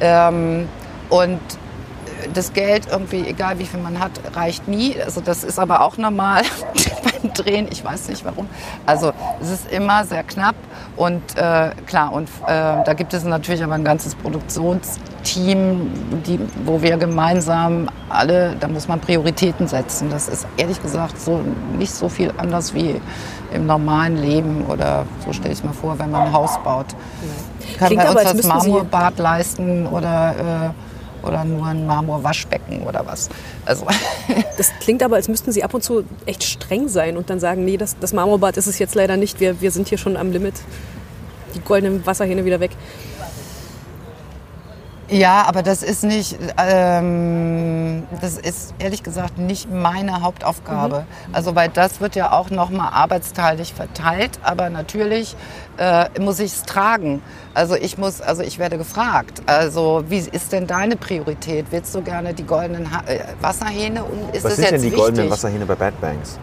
Ähm, und das Geld irgendwie, egal wie viel man hat, reicht nie. Also das ist aber auch normal beim Drehen. Ich weiß nicht warum. Also es ist immer sehr knapp und äh, klar und äh, da gibt es natürlich aber ein ganzes Produktionsteam, die, wo wir gemeinsam alle, da muss man Prioritäten setzen. Das ist ehrlich gesagt so nicht so viel anders wie im normalen Leben oder so stelle ich mir vor, wenn man ein Haus baut. Kann Klingt bei aber, uns als das Marmorbad leisten oder, äh, oder nur ein Marmorwaschbecken oder was. Also Das klingt aber, als müssten Sie ab und zu echt streng sein und dann sagen, nee, das, das Marmorbad ist es jetzt leider nicht. Wir, wir sind hier schon am Limit. Die goldenen Wasserhähne wieder weg. Ja, aber das ist nicht, ähm, das ist ehrlich gesagt nicht meine Hauptaufgabe. Also weil das wird ja auch nochmal arbeitsteilig verteilt, aber natürlich äh, muss ich es tragen. Also ich muss, also ich werde gefragt. Also wie ist denn deine Priorität? Willst du gerne die goldenen ha äh, Wasserhähne? Und ist Was das sind denn die wichtig? goldenen Wasserhähne bei Bad Banks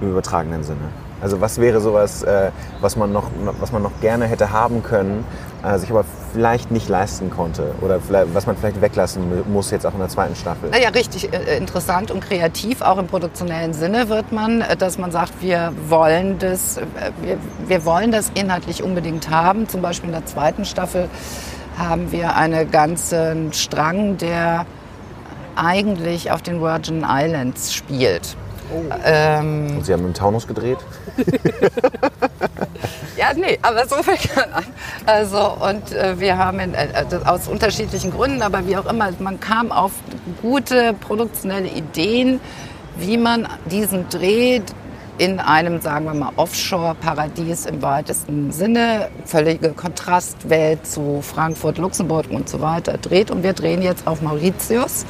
im übertragenen Sinne? Also was wäre sowas, äh, was, man noch, was man noch gerne hätte haben können, äh, sich aber vielleicht nicht leisten konnte oder was man vielleicht weglassen mu- muss jetzt auch in der zweiten Staffel? Naja, richtig äh, interessant und kreativ, auch im produktionellen Sinne wird man, äh, dass man sagt, wir wollen das, äh, wir, wir wollen das inhaltlich unbedingt haben. Zum Beispiel in der zweiten Staffel haben wir einen ganzen Strang, der eigentlich auf den Virgin Islands spielt. Ähm, Und Sie haben im Taunus gedreht? Ja, nee, aber so fängt man an. Also, und äh, wir haben in, äh, aus unterschiedlichen Gründen, aber wie auch immer, man kam auf gute produktionelle Ideen, wie man diesen Dreh in einem, sagen wir mal, Offshore-Paradies im weitesten Sinne, völlige Kontrastwelt zu Frankfurt, Luxemburg und so weiter dreht. Und wir drehen jetzt auf Mauritius.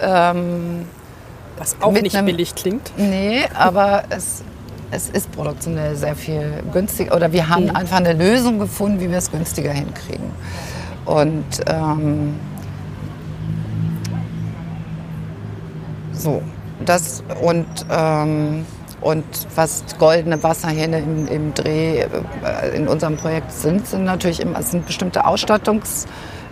Ähm, Was auch nicht einem- billig klingt. Nee, aber es, es ist produktionell sehr viel günstiger. Oder wir haben einfach eine Lösung gefunden, wie wir es günstiger hinkriegen. Und ähm, so, das und, ähm, und was goldene Wasserhähne im, im Dreh äh, in unserem Projekt sind, sind natürlich immer sind bestimmte Ausstattungs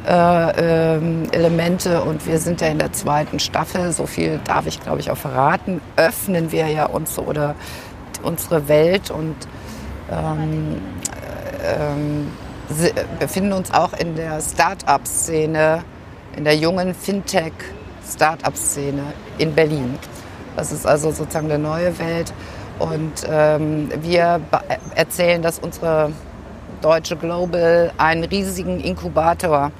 äh, ähm, Elemente und wir sind ja in der zweiten Staffel, so viel darf ich glaube ich auch verraten, öffnen wir ja uns oder unsere Welt und ähm, si- befinden uns auch in der Start-up-Szene, in der jungen Fintech-Start-up-Szene in Berlin. Das ist also sozusagen eine neue Welt. Und ähm, wir erzählen, dass unsere Deutsche Global einen riesigen Inkubator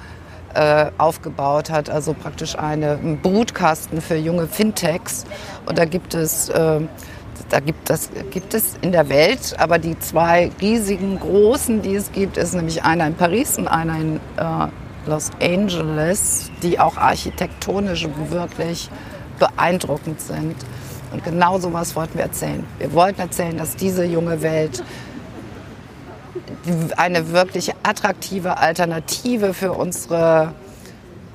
äh, aufgebaut hat, also praktisch eine, einen Brutkasten für junge Fintechs. Und da gibt es äh, da gibt, das gibt es in der Welt, aber die zwei riesigen großen, die es gibt, ist nämlich einer in Paris und einer in äh, Los Angeles, die auch architektonisch wirklich beeindruckend sind. Und genau sowas wollten wir erzählen. Wir wollten erzählen, dass diese junge Welt eine wirklich attraktive Alternative für unsere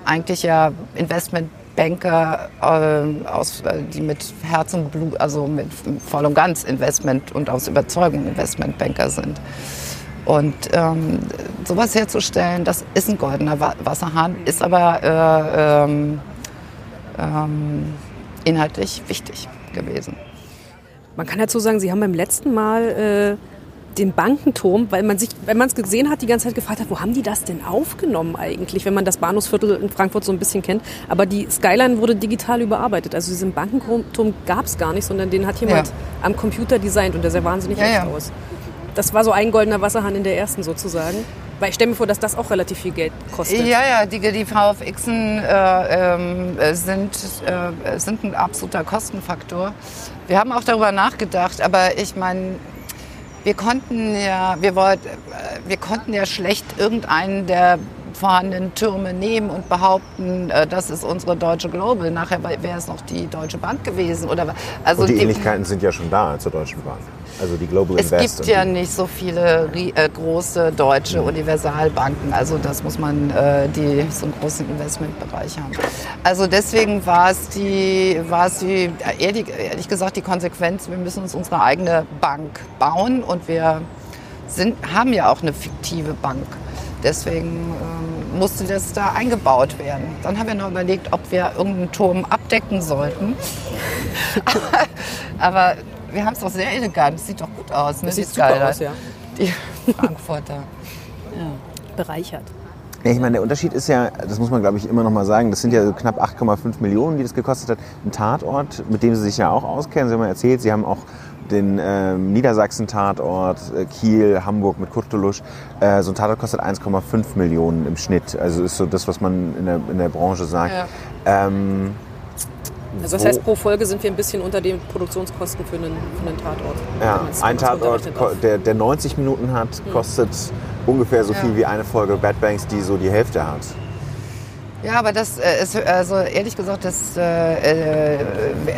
eigentlich ja Investmentbanker, äh, aus, äh, die mit Herz und Blut, also mit voll und ganz Investment und aus Überzeugung Investmentbanker sind. Und ähm, sowas herzustellen, das ist ein goldener Wa- Wasserhahn, ist aber äh, ähm, ähm, inhaltlich wichtig gewesen. Man kann dazu sagen, Sie haben beim letzten Mal äh, den Bankenturm, weil man sich, wenn man es gesehen hat, die ganze Zeit gefragt hat, wo haben die das denn aufgenommen eigentlich, wenn man das Bahnhofsviertel in Frankfurt so ein bisschen kennt. Aber die Skyline wurde digital überarbeitet. Also diesen Bankenturm gab es gar nicht, sondern den hat jemand Ja. am Computer designt und der sah wahnsinnig Ja, echt ja. aus. Das war so ein goldener Wasserhahn in der ersten sozusagen. Weil ich stelle mir vor, dass das auch relativ viel Geld kostet. Ja, ja, die, die VFXen äh, ähm, äh, sind, äh, sind ein absoluter Kostenfaktor. Wir haben auch darüber nachgedacht, aber ich meine, wir konnten ja, wir wollten, äh, wir konnten ja schlecht irgendeinen der vorhandenen Türme nehmen und behaupten, äh, das ist unsere Deutsche Global. Nachher wäre es noch die Deutsche Bank gewesen oder also Und die die- Ähnlichkeiten sind ja schon da zur Deutschen Bank. Also die Global es Invest. gibt ja nicht so viele äh, große deutsche Mhm. Universalbanken. Also das muss man, äh, die so einen großen Investmentbereich haben. Also deswegen war es die, war es die, äh, ehrlich, ehrlich gesagt die Konsequenz, wir müssen uns unsere eigene Bank bauen und wir sind, haben ja auch eine fiktive Bank. Deswegen ähm, musste das da eingebaut werden. Dann haben wir noch überlegt, ob wir irgendeinen Turm abdecken sollten. Aber wir haben es doch sehr elegant. Sieht doch gut aus. Ne? Das sieht die super Skyline. aus, ja. Die Frankfurter. Bereichert. Ja, ich meine, der Unterschied ist ja, das muss man glaube ich immer noch mal sagen, das sind ja so knapp 8,5 Millionen, die das gekostet hat. Ein Tatort, mit dem Sie sich ja auch auskennen. Sie haben ja erzählt, Sie haben auch den ähm, Niedersachsen-Tatort, äh, Kiel, Hamburg mit Kurtulusch. Äh, so ein Tatort kostet 1,5 Millionen im Schnitt. Also ist so das, was man in der, in der Branche sagt. Ja. Ähm, Also das heißt, pro Folge sind wir ein bisschen unter den Produktionskosten für einen, für einen Tatort. ja, ein Tatort, der, der 90 Minuten hat, kostet ungefähr so Ja. viel wie eine Folge Bad Banks, die so die Hälfte hat. Ja, aber das äh, ist, also ehrlich gesagt, das, äh, äh,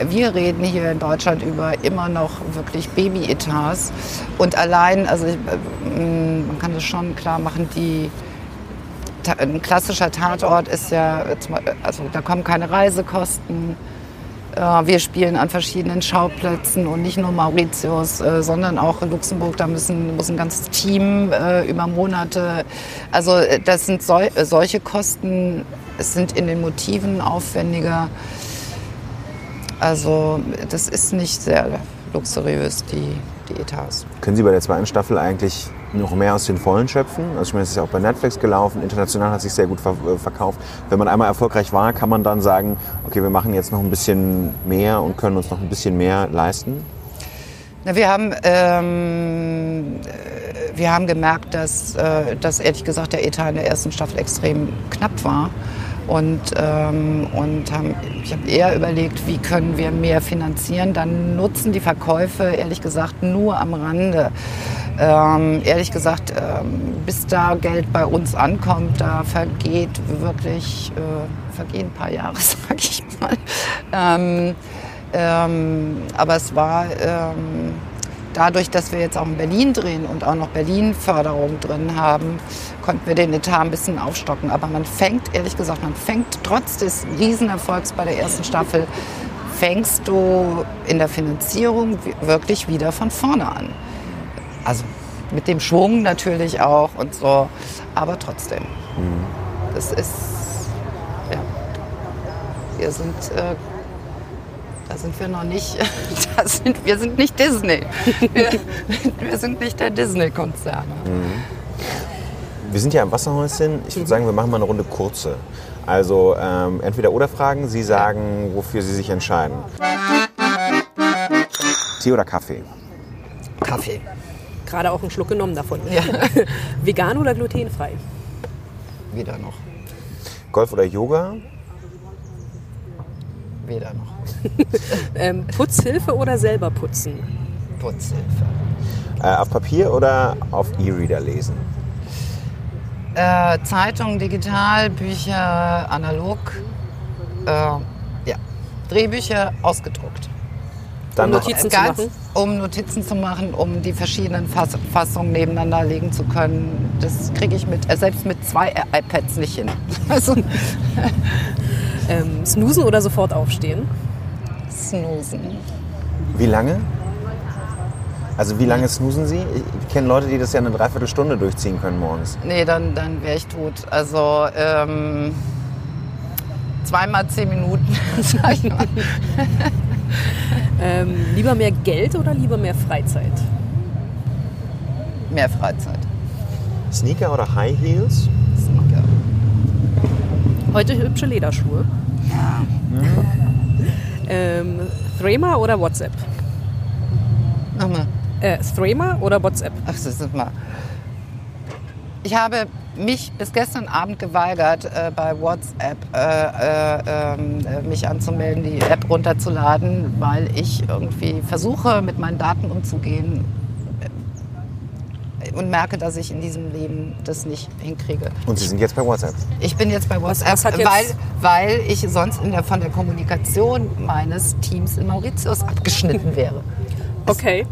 wir reden hier in Deutschland über immer noch wirklich Baby-Etats. Und allein, also ich, äh, mh, man kann das schon klar machen, die, ein klassischer Tatort ist ja, äh, also da kommen keine Reisekosten. Äh, Wir spielen an verschiedenen Schauplätzen und nicht nur Mauritius, äh, sondern auch in Luxemburg. Da müssen, muss ein ganzes Team äh, über Monate. Also äh, das sind sol äh, solche Kosten. Es sind in den Motiven aufwendiger. Also das ist nicht sehr luxuriös, die, die Etats. Können Sie bei der zweiten Staffel eigentlich noch mehr aus den Vollen schöpfen? Also ich meine, es ist ja auch bei Netflix gelaufen, international hat sich sehr gut ver äh, verkauft. Wenn man einmal erfolgreich war, kann man dann sagen, okay, wir machen jetzt noch ein bisschen mehr und können uns noch ein bisschen mehr leisten? Na, wir, haben, ähm, äh, wir haben gemerkt, dass, äh, dass ehrlich gesagt der Etat in der ersten Staffel extrem knapp war. Und, ähm, und haben, ich habe eher überlegt, wie können wir mehr finanzieren. Dann nutzen die Verkäufe ehrlich gesagt nur am Rande. Ähm, ehrlich gesagt, ähm, bis da Geld bei uns ankommt, da vergeht wirklich äh, vergehen ein paar Jahre, sag ich mal. Ähm, ähm, aber es war ähm, dadurch, dass wir jetzt auch in Berlin drehen und auch noch Berlin-Förderung drin haben, konnten wir den Etat ein bisschen aufstocken. Aber man fängt, ehrlich gesagt, man fängt trotz des Riesenerfolgs bei der ersten Staffel, fängst du in der Finanzierung wi- wirklich wieder von vorne an. Also mit dem Schwung natürlich auch und so, aber trotzdem. Das ist, ja, wir sind, äh, da sind wir noch nicht, da sind, wir sind nicht Disney. Wir, wir sind nicht der Disney-Konzern. Wir sind ja im Wasserhäuschen. Ich würde sagen, wir machen mal eine Runde kurze. Also ähm, entweder oder Fragen, Sie sagen, wofür Sie sich entscheiden. Tee oder Kaffee? Kaffee. Gerade auch einen Schluck genommen davon. Ja. Vegan oder glutenfrei? Wieder noch. Golf oder Yoga? Weder noch. Ähm, Putzhilfe oder selber putzen? Putzhilfe. Äh, auf Papier oder auf E-Reader lesen? Äh, Zeitung, digital, Bücher, analog. Äh, ja, Drehbücher ausgedruckt. Dann noch, Notizen zu machen? um Notizen zu machen, um die verschiedenen Fass Fassungen nebeneinander legen zu können. Das kriege ich mit, äh, selbst mit zwei iPads nicht hin. Also Ähm, snoosen oder sofort aufstehen? snoosen. wie lange? Also wie lange snoosen Sie? Ich kenne Leute, die das ja eine Dreiviertelstunde durchziehen können morgens. Nee, dann, dann wäre ich tot. Also ähm, zweimal zehn Minuten, sag ich mal. Ähm, lieber mehr Geld oder lieber mehr Freizeit? Mehr Freizeit. Sneaker oder High Heels? Heute hübsche Lederschuhe. ähm, Threema oder WhatsApp? Nochmal. Äh, Threema oder WhatsApp? Ach, das ist mal. Ich habe mich bis gestern Abend geweigert, äh, bei WhatsApp äh, äh, ähm, äh, mich anzumelden, die App runterzuladen, weil ich irgendwie versuche, mit meinen Daten umzugehen und merke, dass ich in diesem Leben das nicht hinkriege. Und Sie sind jetzt bei WhatsApp. Ich bin jetzt bei WhatsApp, jetzt- weil, weil ich sonst in der, von der Kommunikation meines Teams in Mauritius abgeschnitten wäre. Okay.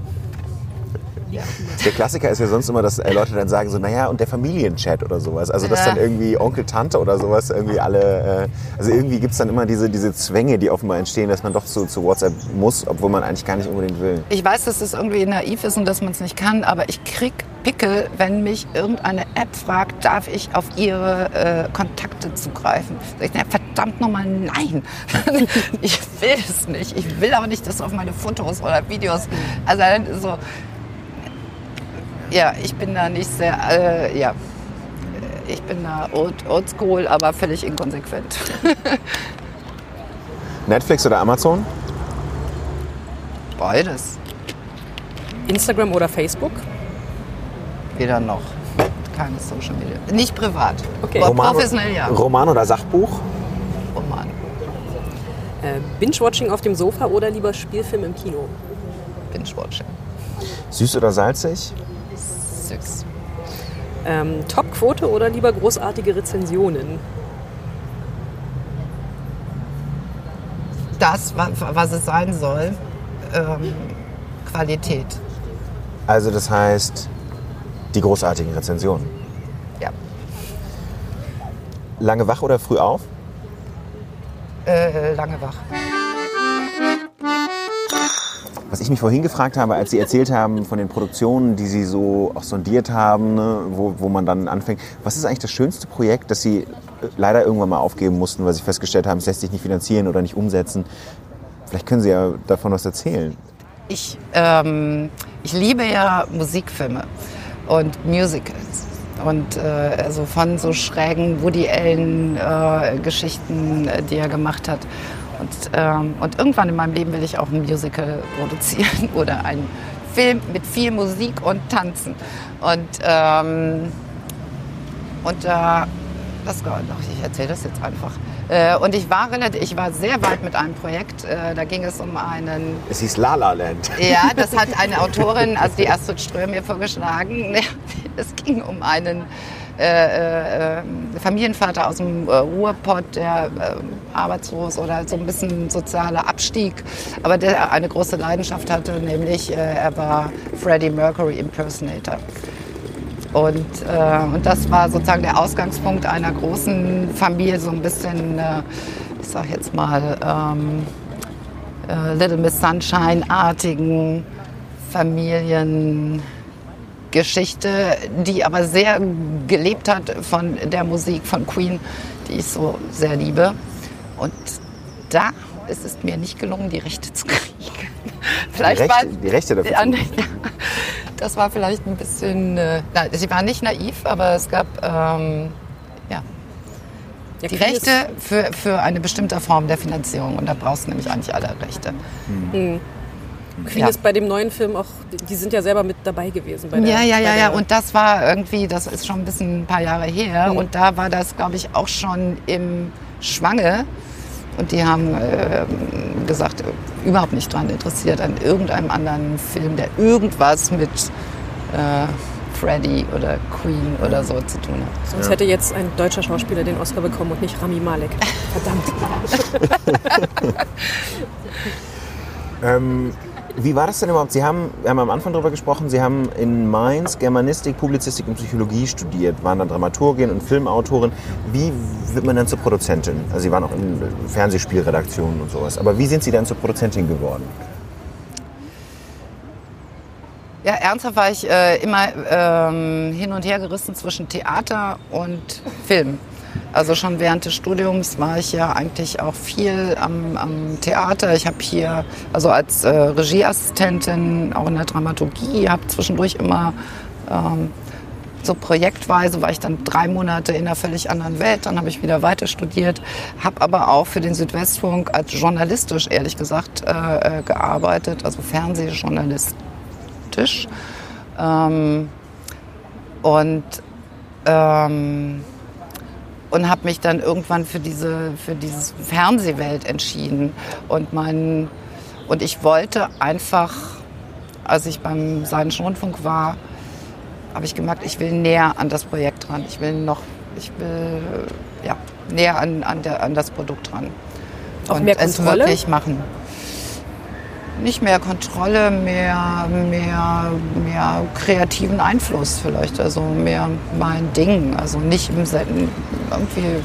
Der Klassiker ist ja sonst immer, dass äh, Leute dann sagen so, naja, und der Familienchat oder sowas. Also dass Ja. dann irgendwie Onkel, Tante oder sowas irgendwie alle, äh, also irgendwie gibt's dann immer diese, diese Zwänge, die offenbar entstehen, dass man doch zu, zu WhatsApp muss, obwohl man eigentlich gar nicht unbedingt will. Ich weiß, dass es irgendwie naiv ist und dass man es nicht kann, aber ich krieg Pickel, wenn mich irgendeine App fragt, darf ich auf ihre äh, Kontakte zugreifen. Ich, na, verdammt nochmal, nein. ich will es nicht. Ich will auch nicht, dass auf meine Fotos oder Videos. Also so. Ja, ich bin da nicht sehr. Äh, ja. Ich bin da old, oldschool, aber völlig inkonsequent. Netflix oder Amazon? Beides. Instagram oder Facebook? Weder noch. Keine Social Media. Nicht privat. Okay. Aber Roman- professionell ja. Roman oder Sachbuch? Roman. Äh, Binge-Watching auf dem Sofa oder lieber Spielfilm im Kino? Binge-Watching. Süß oder salzig? Süß. Ähm, Top-Quote oder lieber großartige Rezensionen? Das, wa- was es sein soll, ähm, Qualität. Also das heißt, die großartigen Rezensionen. Ja. Lange wach oder früh auf? Äh, lange wach. Was ich mich vorhin gefragt habe, als Sie erzählt haben von den Produktionen, die Sie so auch sondiert haben, ne, wo, wo man dann anfängt. Was ist eigentlich das schönste Projekt, das Sie äh, leider irgendwann mal aufgeben mussten, weil Sie festgestellt haben, es lässt sich nicht finanzieren oder nicht umsetzen? Vielleicht können Sie ja davon was erzählen. Ich, ähm, ich liebe ja Musikfilme und Musicals. Und äh, also von so schrägen Woody Allen-Geschichten, äh, die er gemacht hat. Und, ähm, und irgendwann in meinem Leben will ich auch ein Musical produzieren oder einen Film mit viel Musik und Tanzen. Und, ähm, und da, das, doch, ich erzähle das jetzt einfach. Äh, und ich war relativ, ich war sehr weit mit einem Projekt. Äh, da ging es um einen Es hieß La La Land. ja, das hat eine Autorin, also die Astrid Ström, mir vorgeschlagen. Es ging um einen äh, äh, Familienvater aus dem äh, Ruhrpott, der äh, arbeitslos oder so ein bisschen sozialer Abstieg, aber der eine große Leidenschaft hatte, nämlich äh, er war Freddie Mercury Impersonator. Und, äh, und das war sozusagen der Ausgangspunkt einer großen Familie, so ein bisschen, ich sag jetzt mal, ähm, äh, Little Miss Sunshine-artigen Familiengeschichte, die aber sehr gelebt hat von der Musik von Queen, die ich so sehr liebe. Und da ist es mir nicht gelungen, die Rechte zu kriegen. Vielleicht Rechte- war, die Rechte dafür ne, ja. Das war vielleicht ein bisschen, äh, na, sie war nicht naiv, aber es gab ähm, ja, Ja, die Rechte für, für eine bestimmte Form der Finanzierung. Und da brauchst du nämlich eigentlich alle Rechte. Ist, Queen Ja. ist bei dem neuen Film auch, die sind ja selber mit dabei gewesen. Bei der, Ja, ja, bei ja, der, ja. Und das war irgendwie, das ist schon ein bisschen ein paar Jahre her. Mhm. Und da war das, glaube ich, auch schon im Schwange. Und die haben äh, gesagt, überhaupt nicht daran interessiert an irgendeinem anderen Film, der irgendwas mit äh, Freddie oder Queen oder so zu tun hat. Sonst hätte jetzt ein deutscher Schauspieler den Oscar bekommen und nicht Rami Malek. Verdammt. Ähm, wie war das denn überhaupt? Sie haben, wir haben am Anfang darüber gesprochen, Sie haben in Mainz Germanistik, Publizistik und Psychologie studiert, waren dann Dramaturgin und Filmautorin. Wie wird man dann zur Produzentin? Also Sie waren auch in Fernsehspielredaktionen und sowas. Aber wie sind Sie dann zur Produzentin geworden? Ja, ernsthaft war ich äh, immer ähm, hin und her gerissen zwischen Theater und Film. Also schon während des Studiums war ich ja eigentlich auch viel am, am Theater. Ich habe hier, also als äh, Regieassistentin, auch in der Dramaturgie, habe zwischendurch immer ähm, so projektweise war ich dann drei Monate in einer völlig anderen Welt, dann habe ich wieder weiter studiert, habe aber auch für den Südwestfunk als journalistisch, ehrlich gesagt, äh, äh gearbeitet, also Fernsehjournalistisch. Ähm, und ähm, und habe mich dann irgendwann für diese für diese Fernsehwelt entschieden. Und mein und ich wollte einfach als ich beim Saarländischen Rundfunk war habe ich gemerkt ich will näher an das Projekt dran. Ich will noch ich will ja näher an, an, der, an das Produkt dran. Auch und mehr es Kontrolle? wirklich machen nicht mehr Kontrolle, mehr, mehr, mehr kreativen Einfluss vielleicht, also mehr mein Ding, also nicht im irgendwie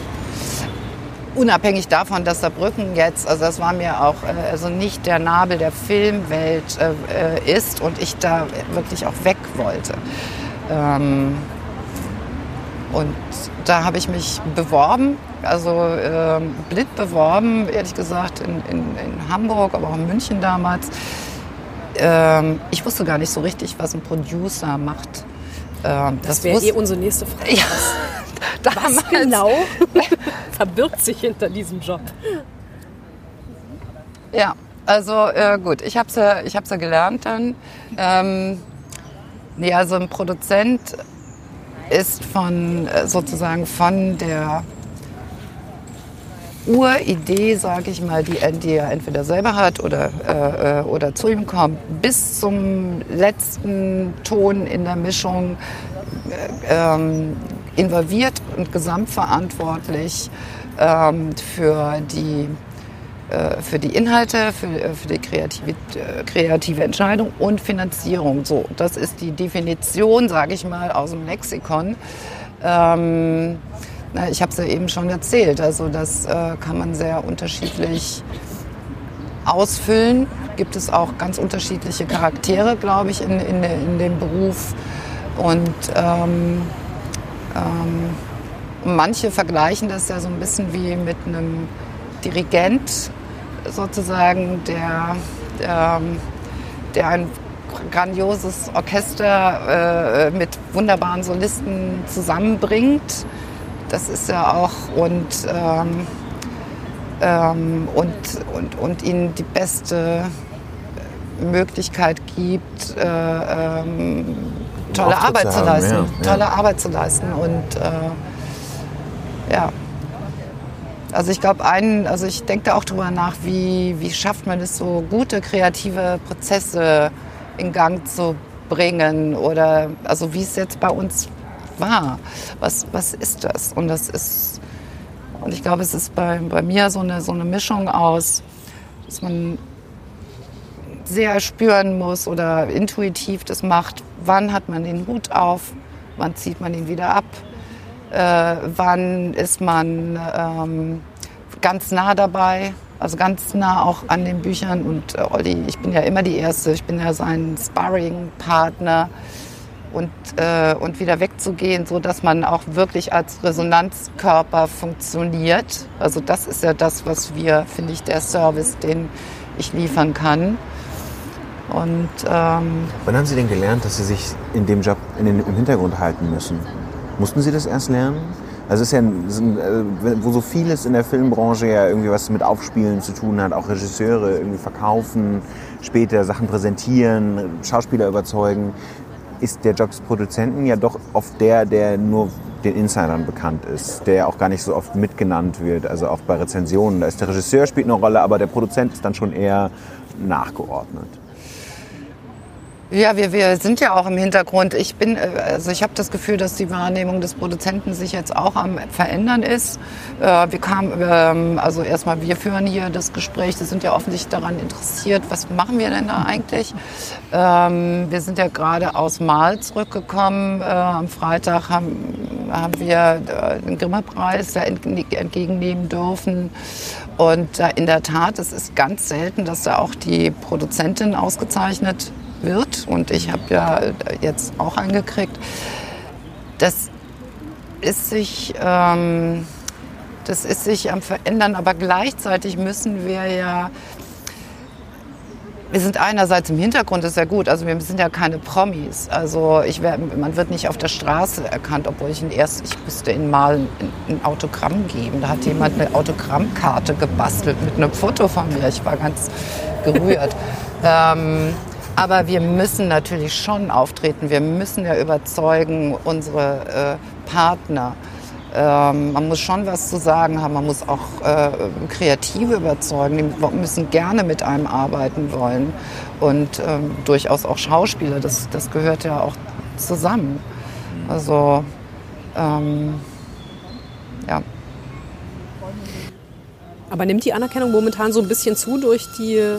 unabhängig davon, dass Saarbrücken jetzt, also das war mir auch, äh, also nicht der Nabel der Filmwelt äh, äh, ist und ich da wirklich auch weg wollte. Ähm, und da habe ich mich beworben, also ähm, blind beworben, ehrlich gesagt, in, in, in Hamburg, aber auch in München damals. Ähm, ich wusste gar nicht so richtig, was ein Producer macht. Ähm, Das wäre wusste- eh unsere nächste Frage. ja, Was damals. genau verbirgt sich hinter diesem Job? Ja, also äh, gut, ich habe es ja, ich hab's ja gelernt dann. Ähm, nee, also ein Produzent ist von äh, sozusagen von der Uridee, sage ich mal, die, die er entweder selber hat oder, äh, äh, oder zu ihm kommt, bis zum letzten Ton in der Mischung äh, ähm, involviert und gesamtverantwortlich ähm, für die äh, für die Inhalte, für, für die kreative, kreative Entscheidung und Finanzierung. So, das ist die Definition, sage ich mal, aus dem Lexikon. Ähm, na, ich habe es ja eben schon erzählt. Also das äh, kann man sehr unterschiedlich ausfüllen. Gibt es auch ganz unterschiedliche Charaktere, glaube ich, in, in, in dem Beruf. Und ähm, ähm, manche vergleichen das ja so ein bisschen wie mit einem Dirigent sozusagen, der, der, der ein grandioses Orchester äh, mit wunderbaren Solisten zusammenbringt. Das ist ja auch und, ähm, ähm, und, und, und ihnen die beste Möglichkeit gibt, äh, ähm, tolle Auftritt Arbeit zu haben, leisten. ja, ja. Tolle Arbeit zu leisten. Und äh, ja. Also ich glaube, einen, also ich denke da auch drüber nach, wie, wie schafft man es so gute kreative Prozesse in Gang zu bringen oder also wie es jetzt bei uns war. Was, was ist das? Und das ist, und ich glaube, es ist bei, bei mir so eine, so eine Mischung aus, dass man sehr spüren muss oder intuitiv das macht, wann hat man den Hut auf, wann zieht man ihn wieder ab, äh, wann ist man ähm, ganz nah dabei, also ganz nah auch an den Büchern. Und äh, Olli, ich bin ja immer die Erste, ich bin ja sein Sparring-Partner. Und, äh, und wieder wegzugehen, so dass man auch wirklich als Resonanzkörper funktioniert. Also das ist ja das, was wir, finde ich, der Service, den ich liefern kann. Und ähm, Wann haben Sie denn gelernt, dass Sie sich in dem Job in den, im Hintergrund halten müssen? Mussten Sie das erst lernen? Also es ist ja, äh, wo so vieles in der Filmbranche ja irgendwie was mit Aufspielen zu tun hat, auch Regisseure irgendwie verkaufen, später Sachen präsentieren, Schauspieler überzeugen. Ist der Job des Produzenten ja doch oft der, der nur den Insidern bekannt ist, der auch gar nicht so oft mitgenannt wird, also auch bei Rezensionen. Da ist der Regisseur spielt eine Rolle, aber der Produzent ist dann schon eher nachgeordnet. Ja, wir, wir sind ja auch im Hintergrund. Ich bin, äh, also ich habe das Gefühl, dass die Wahrnehmung des Produzenten sich jetzt auch am verändern ist. Äh, wir kamen, ähm, also erstmal wir führen hier das Gespräch. Wir sind ja offensichtlich daran interessiert, was machen wir denn da eigentlich? Ähm, wir sind ja gerade aus Mal zurückgekommen. Äh, am Freitag haben, haben wir den Grimme-Preis entgegennehmen dürfen. Und in der Tat, es ist ganz selten, dass da auch die Produzentin ausgezeichnet wird. Und ich habe ja jetzt auch angekriegt, das ist sich, ähm, das ist sich am Verändern, aber gleichzeitig müssen wir ja wir sind einerseits im Hintergrund, das ist ja gut. Also wir sind ja keine Promis. Also ich wär, man wird nicht auf der Straße erkannt, obwohl ich ihn erst, ich müsste ihn mal ein, ein Autogramm geben. Da hat jemand eine Autogrammkarte gebastelt mit einem Foto von mir. Ich war ganz gerührt. ähm, aber wir müssen natürlich schon auftreten. Wir müssen ja überzeugen unsere äh, Partner. Ähm, man muss schon was zu sagen haben. Man muss auch äh, Kreative überzeugen. Die müssen gerne mit einem arbeiten wollen. Und ähm, durchaus auch Schauspieler. Das, das gehört ja auch zusammen. Also, ähm, ja. Aber nimmt die Anerkennung momentan so ein bisschen zu durch die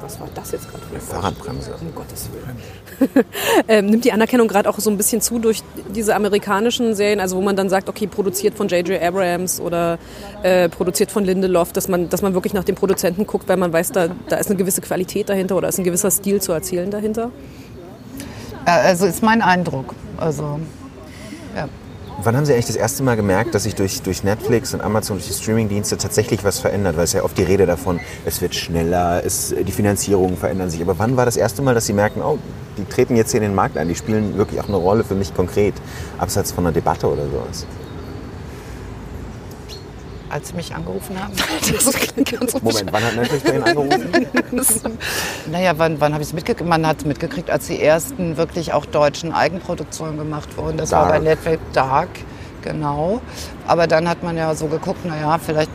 was war das jetzt gerade? Eine Fahrradbremse. Um Gottes Willen. ähm, nimmt die Anerkennung gerade auch so ein bisschen zu durch diese amerikanischen Serien, also wo man dann sagt, okay, produziert von J.J. Abrams oder äh, produziert von Lindelof, dass man, dass man wirklich nach den Produzenten guckt, weil man weiß, da, da ist eine gewisse Qualität dahinter oder ist ein gewisser Stil zu erzählen dahinter? Äh, also ist mein Eindruck. Also, ja. Wann haben Sie eigentlich das erste Mal gemerkt, dass sich durch, durch Netflix und Amazon, durch die Streamingdienste tatsächlich was verändert? Weil es ja oft die Rede davon, es wird schneller, es, die Finanzierungen verändern sich. Aber wann war das erste Mal, dass Sie merken, oh, die treten jetzt hier in den Markt ein, die spielen wirklich auch eine Rolle für mich konkret, abseits von einer Debatte oder sowas? Als sie mich angerufen haben. Moment, wann hat Netflix bei Ihnen angerufen? naja, wann, wann habe ich es mitgekriegt? Man hat es mitgekriegt, als die ersten wirklich auch deutschen Eigenproduktionen gemacht wurden. Das Dark. war bei Netflix Dark, genau. Aber dann hat man ja so geguckt, naja, vielleicht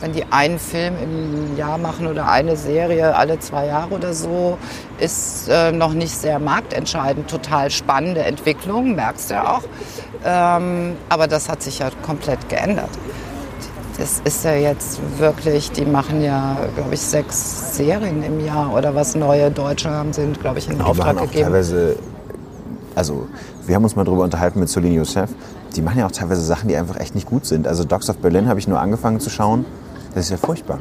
wenn die einen Film im Jahr machen oder eine Serie alle zwei Jahre oder so, ist äh, noch nicht sehr marktentscheidend. Total spannende Entwicklung, merkst du ja auch. Ähm, aber das hat sich ja komplett geändert das ist ja jetzt wirklich, die machen ja, glaube ich, sechs Serien im Jahr oder was neue Deutsche haben, sind, glaube ich, in Auftrag gegeben. Teilweise, also wir haben uns mal darüber unterhalten mit Celine Youssef, die machen ja auch teilweise Sachen, die einfach echt nicht gut sind. Also Dogs of Berlin habe ich nur angefangen zu schauen, das ist ja furchtbar.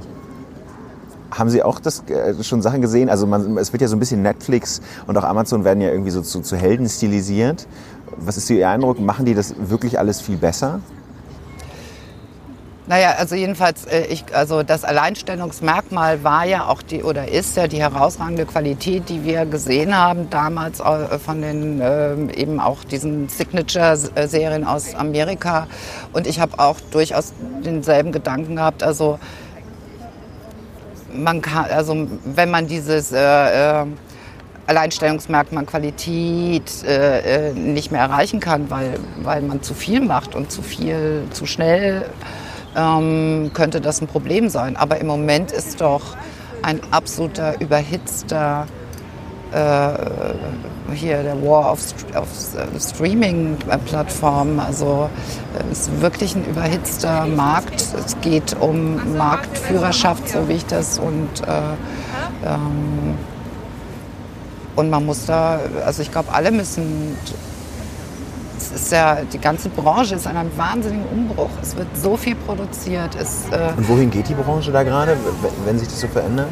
Haben Sie auch das äh, schon Sachen gesehen? Also man, es wird ja so ein bisschen Netflix und auch Amazon werden ja irgendwie so zu, zu Helden stilisiert. Was ist Ihr Eindruck? Machen die das wirklich alles viel besser? Naja, also jedenfalls, äh, ich, also das Alleinstellungsmerkmal war ja auch die oder ist ja die herausragende Qualität, die wir gesehen haben damals äh, von den äh, eben auch diesen Signature-Serien aus Amerika. Und ich habe auch durchaus denselben Gedanken gehabt. Also man kann, also wenn man dieses äh, Alleinstellungsmerkmal Qualität nicht mehr erreichen kann, weil, weil man zu viel macht und zu viel, zu schnell ähm, könnte das ein Problem sein. Aber im Moment ist doch ein absoluter überhitzter äh, hier der War of, of Streaming-Plattformen. Also äh, es ist wirklich ein überhitzter Markt. Es geht um Marktführerschaft, so wie ich das und äh, ähm, und man muss da, also ich glaube, alle müssen ist ja, die ganze Branche ist in einem wahnsinnigen Umbruch. Es wird so viel produziert. Es, äh Und wohin geht die Branche da gerade, wenn sich das so verändert?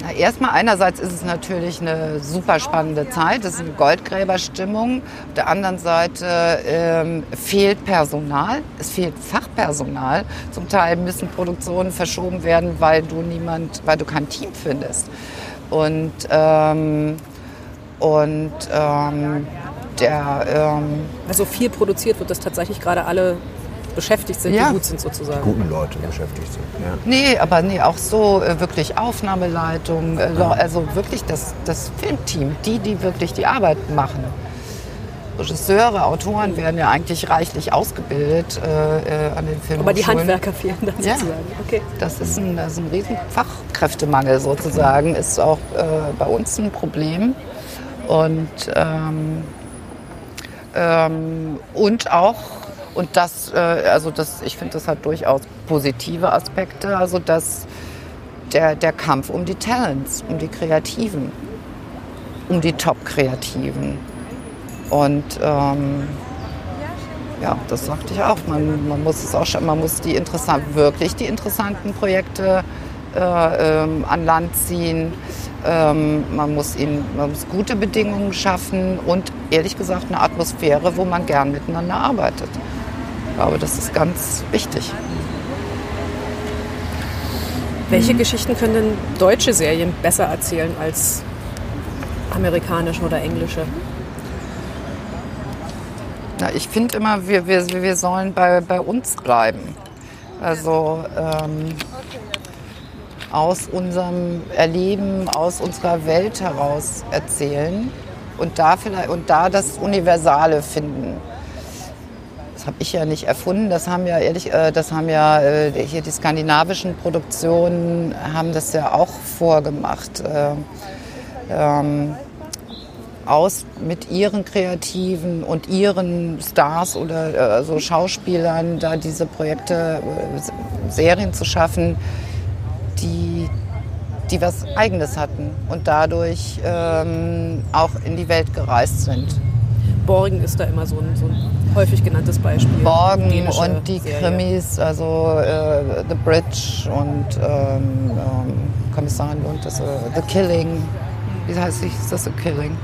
Na, erstmal einerseits ist es natürlich eine super spannende Zeit, es ist eine Goldgräberstimmung. Auf der anderen Seite ähm, fehlt Personal, es fehlt Fachpersonal. Zum Teil müssen Produktionen verschoben werden, weil du niemand, weil du kein Team findest. Und ähm, und ähm, der. Ähm also viel produziert wird, dass tatsächlich gerade alle beschäftigt sind, Ja. die gut sind sozusagen. Guten Leute beschäftigt sind. Ja. Nee, aber nee, auch so äh, wirklich Aufnahmeleitung, äh, so- also wirklich das, das Filmteam, die, die wirklich die Arbeit machen. Regisseure, Autoren werden ja eigentlich reichlich ausgebildet äh, äh, an den Filmhochschulen. Aber die Handwerker fehlen dann Ja. sozusagen. Okay. Das ist ein, das ist ein riesen Fachkräftemangel sozusagen, ist auch äh, bei uns ein Problem. Und, ähm, ähm, und auch, und das, äh, also das, ich finde, das hat durchaus positive Aspekte, also dass der, der Kampf um die Talents, um die Kreativen, um die Top-Kreativen. Und ähm, ja, das sagte ich auch. Man, man muss es auch schon, man muss die interessant, wirklich die interessanten Projekte äh, ähm, an Land ziehen. Ähm, man, muss ihnen, man muss gute Bedingungen schaffen und ehrlich gesagt eine Atmosphäre, wo man gern miteinander arbeitet. Ich glaube, das ist ganz wichtig. Welche Geschichten können denn deutsche Serien besser erzählen als amerikanische oder englische? Na, ich finde immer, wir, wir, wir sollen bei, bei uns bleiben. Also ähm, aus unserem Erleben, aus unserer Welt heraus erzählen und da, vielleicht, und da das Universale finden. Das habe ich ja nicht erfunden. Das haben ja ehrlich, äh, das haben ja äh, hier die skandinavischen Produktionen haben das ja auch vorgemacht. Äh, ähm, aus mit ihren Kreativen und ihren Stars oder äh, so Schauspielern da diese Projekte, äh, Serien zu schaffen, die, die was Eigenes hatten und dadurch ähm, auch in die Welt gereist sind. Borgen ist da immer so ein, so ein häufig genanntes Beispiel. Borgen Dänische und die Serie. Krimis, also äh, The Bridge und ähm, ähm, Kommissarin Lund, das, äh, The Killing. Wie heißt die? Ist das The Killing?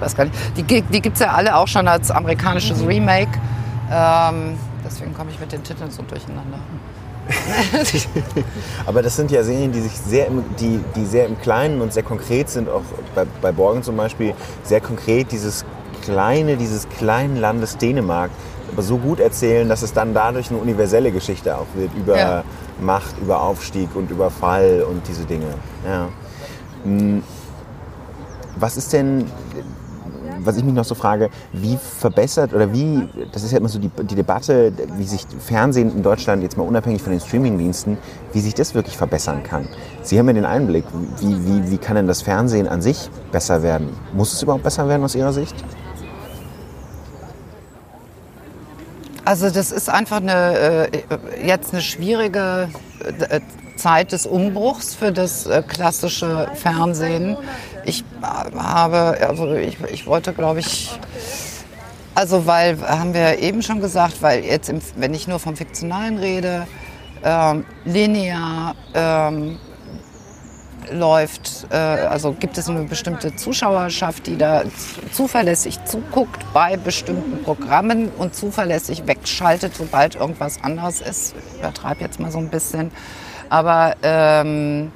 Weiß gar nicht. Die, die gibt es ja alle auch schon als amerikanisches Mhm. Remake. Ähm, deswegen komme ich mit den Titeln so durcheinander. Aber das sind ja Serien, die sich sehr im, die, die sehr im Kleinen und sehr konkret sind, auch bei, bei Borgen zum Beispiel, sehr konkret dieses kleine, dieses kleinen Landes Dänemark, aber so gut erzählen, dass es dann dadurch eine universelle Geschichte auch wird über Ja. Macht, über Aufstieg und über Fall und diese Dinge. Ja. Hm, Was ist denn, was ich mich noch so frage, wie verbessert oder wie, das ist ja immer so die, die Debatte, wie sich Fernsehen in Deutschland jetzt mal unabhängig von den Streamingdiensten, wie sich das wirklich verbessern kann. Sie haben ja den Einblick, wie, wie, wie kann denn das Fernsehen an sich besser werden? Muss es überhaupt besser werden aus Ihrer Sicht? Also das ist einfach eine, äh, jetzt eine schwierige äh, Zeit des Umbruchs für das äh, klassische Fernsehen. Ich äh, habe, also ich, ich wollte, glaube ich, also weil, haben wir eben schon gesagt, weil jetzt, im, wenn ich nur vom Fiktionalen rede, ähm, linear ähm, läuft, äh, also gibt es eine bestimmte Zuschauerschaft, die da zuverlässig zuguckt bei bestimmten Programmen und zuverlässig wegschaltet, sobald irgendwas anderes ist. Ich übertreibe jetzt mal so ein bisschen. Aber, ähm,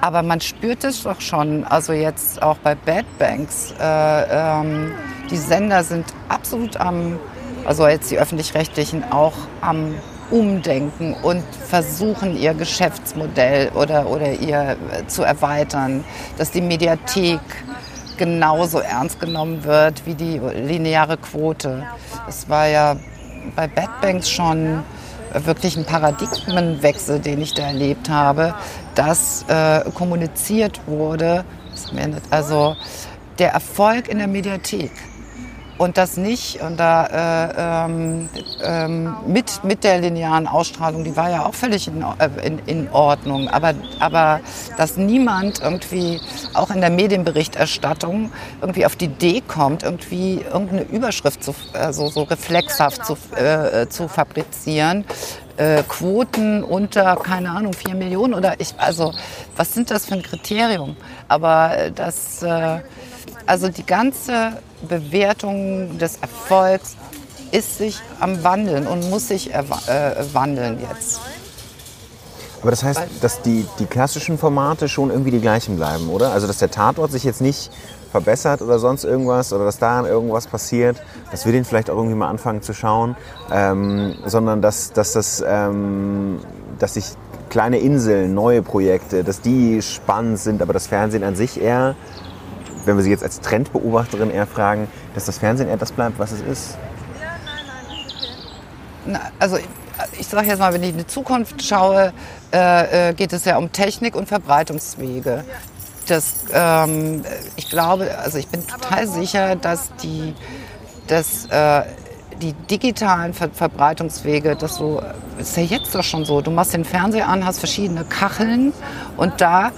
aber man spürt es doch schon, also jetzt auch bei Bad Banks. Äh, ähm, die Sender sind absolut am, also jetzt die öffentlich-rechtlichen auch am Umdenken und versuchen ihr Geschäftsmodell oder, oder ihr äh, zu erweitern, dass die Mediathek genauso ernst genommen wird wie die lineare Quote. Es war ja bei Bad Banks schon wirklich ein Paradigmenwechsel, den ich da erlebt habe, dass äh, kommuniziert wurde, also der Erfolg in der Mediathek und das nicht und da äh, ähm, ähm, mit mit der linearen Ausstrahlung, die war ja auch völlig in, äh, in, in Ordnung, aber aber dass niemand irgendwie auch in der Medienberichterstattung irgendwie auf die Idee kommt, irgendwie irgendeine Überschrift zu, also so reflexhaft zu, äh, zu fabrizieren. Äh, Quoten unter, keine Ahnung, vier Millionen oder ich, also was sind das für ein Kriterium? Aber äh, das, äh, also die ganze Bewertung des Erfolgs ist sich am Wandeln und muss sich äh, wandeln jetzt. Aber das heißt, dass die, die klassischen Formate schon irgendwie die gleichen bleiben, oder? Also dass der Tatort sich jetzt nicht verbessert oder sonst irgendwas oder dass da irgendwas passiert, dass wir den vielleicht auch irgendwie mal anfangen zu schauen, ähm, sondern dass, dass, das, ähm, dass sich kleine Inseln, neue Projekte, dass die spannend sind, aber das Fernsehen an sich eher, wenn wir Sie jetzt als Trendbeobachterin eher fragen, dass das Fernsehen eher das bleibt, was es ist. Na, also ich, ich sage jetzt mal, wenn ich in die Zukunft schaue, äh, äh, geht es ja um Technik und Verbreitungswege. Das, ähm, ich glaube, also ich bin total sicher, dass die, dass, äh, die digitalen Ver Verbreitungswege, das so, ist ja jetzt doch schon so. Du machst den Fernseher an, hast verschiedene Kacheln und da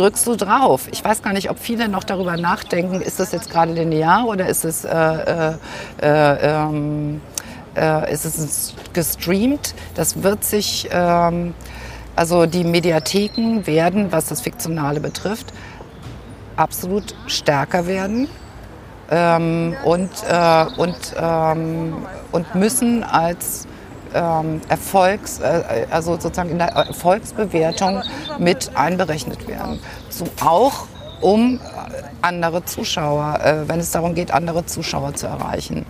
drückst du drauf. Ich weiß gar nicht, ob viele noch darüber nachdenken, ist das jetzt gerade linear oder ist es, äh, äh, äh, ähm, äh, ist es gestreamt? Das wird sich, ähm, also die Mediatheken werden, was das Fiktionale betrifft, absolut stärker werden ähm, und, äh, und, ähm, und müssen als ähm, Erfolgs, äh, also sozusagen in der Erfolgsbewertung mit einberechnet werden. So auch um andere Zuschauer, äh, wenn es darum geht, andere Zuschauer zu erreichen.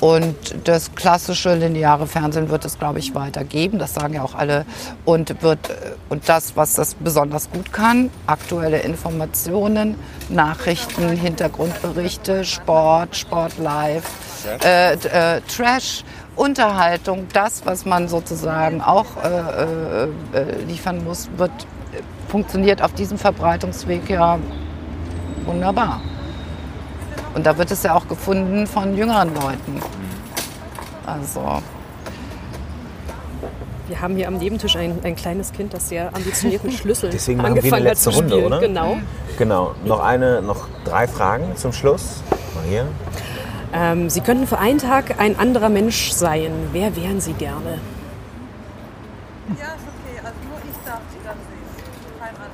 Und das klassische lineare Fernsehen wird es, glaube ich, weitergeben. Das sagen ja auch alle. Und, wird, äh, und das, was das besonders gut kann, aktuelle Informationen, Nachrichten, Hintergrundberichte, Sport, Sport live, äh, äh, Trash. Unterhaltung, das, was man sozusagen auch äh, äh, liefern muss, wird funktioniert auf diesem Verbreitungsweg ja wunderbar. Und da wird es ja auch gefunden von jüngeren Leuten. Also. Wir haben hier am Nebentisch ein, ein kleines Kind, das sehr ambitioniert mit Schlüsseln Deswegen machen wir eine letzte zu Runde, spielen. oder? Genau. Genau. Noch eine, noch drei Fragen zum Schluss. Mal hier. Ähm, Sie könnten für einen Tag ein anderer Mensch sein. Wer wären Sie gerne? Ja, ist okay. Also nur ich darf sie dann sehen. Kein anderer.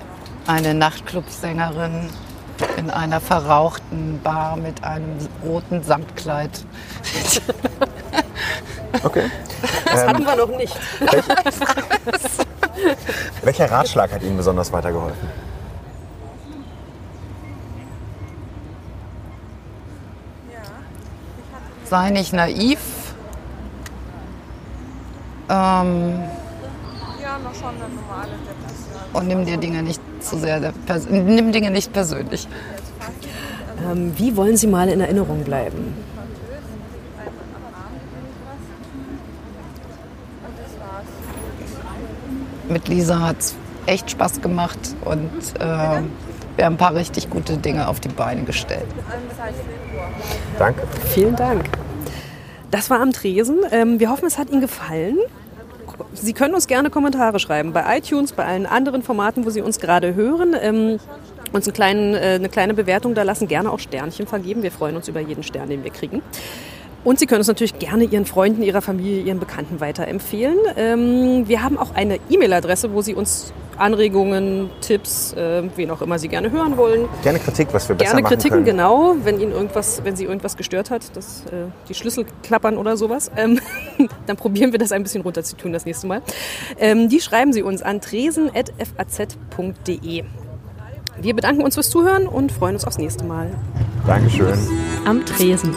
eine Nachtclubsängerin in einer verrauchten Bar mit einem roten Samtkleid. Okay. Das hatten wir noch nicht. Welcher Ratschlag hat Ihnen besonders weitergeholfen? Sei nicht naiv. Ähm, Ja, noch schon eine normale Depression. und nimm dir Dinge nicht zu sehr, nimm Dinge nicht persönlich. Ähm, wie wollen Sie mal in Erinnerung bleiben? Mit Lisa hat es echt Spaß gemacht und äh, wir haben ein paar richtig gute Dinge auf die Beine gestellt. Danke. Vielen Dank. Das war am Tresen. Ähm, wir hoffen, es hat Ihnen gefallen. Sie können uns gerne Kommentare schreiben bei iTunes, bei allen anderen Formaten, wo Sie uns gerade hören. Ähm, uns einen kleinen, äh, eine kleine Bewertung da lassen, gerne auch Sternchen vergeben. Wir freuen uns über jeden Stern, den wir kriegen. Und Sie können uns natürlich gerne Ihren Freunden, Ihrer Familie, Ihren Bekannten weiterempfehlen. Ähm, wir haben auch eine E-Mail-Adresse, wo Sie uns Anregungen, Tipps, äh, wen auch immer Sie gerne hören wollen, Gerne Kritik, was wir besser Gerne machen Kritiken, können. genau, wenn Ihnen irgendwas, wenn Sie irgendwas gestört hat, dass äh, die Schlüssel klappern oder sowas, ähm, dann probieren wir das ein bisschen runterzutun das nächste Mal. Ähm, die schreiben Sie uns an tresen.faz.de. Wir bedanken uns fürs Zuhören und freuen uns aufs nächste Mal. Dankeschön. Am Tresen.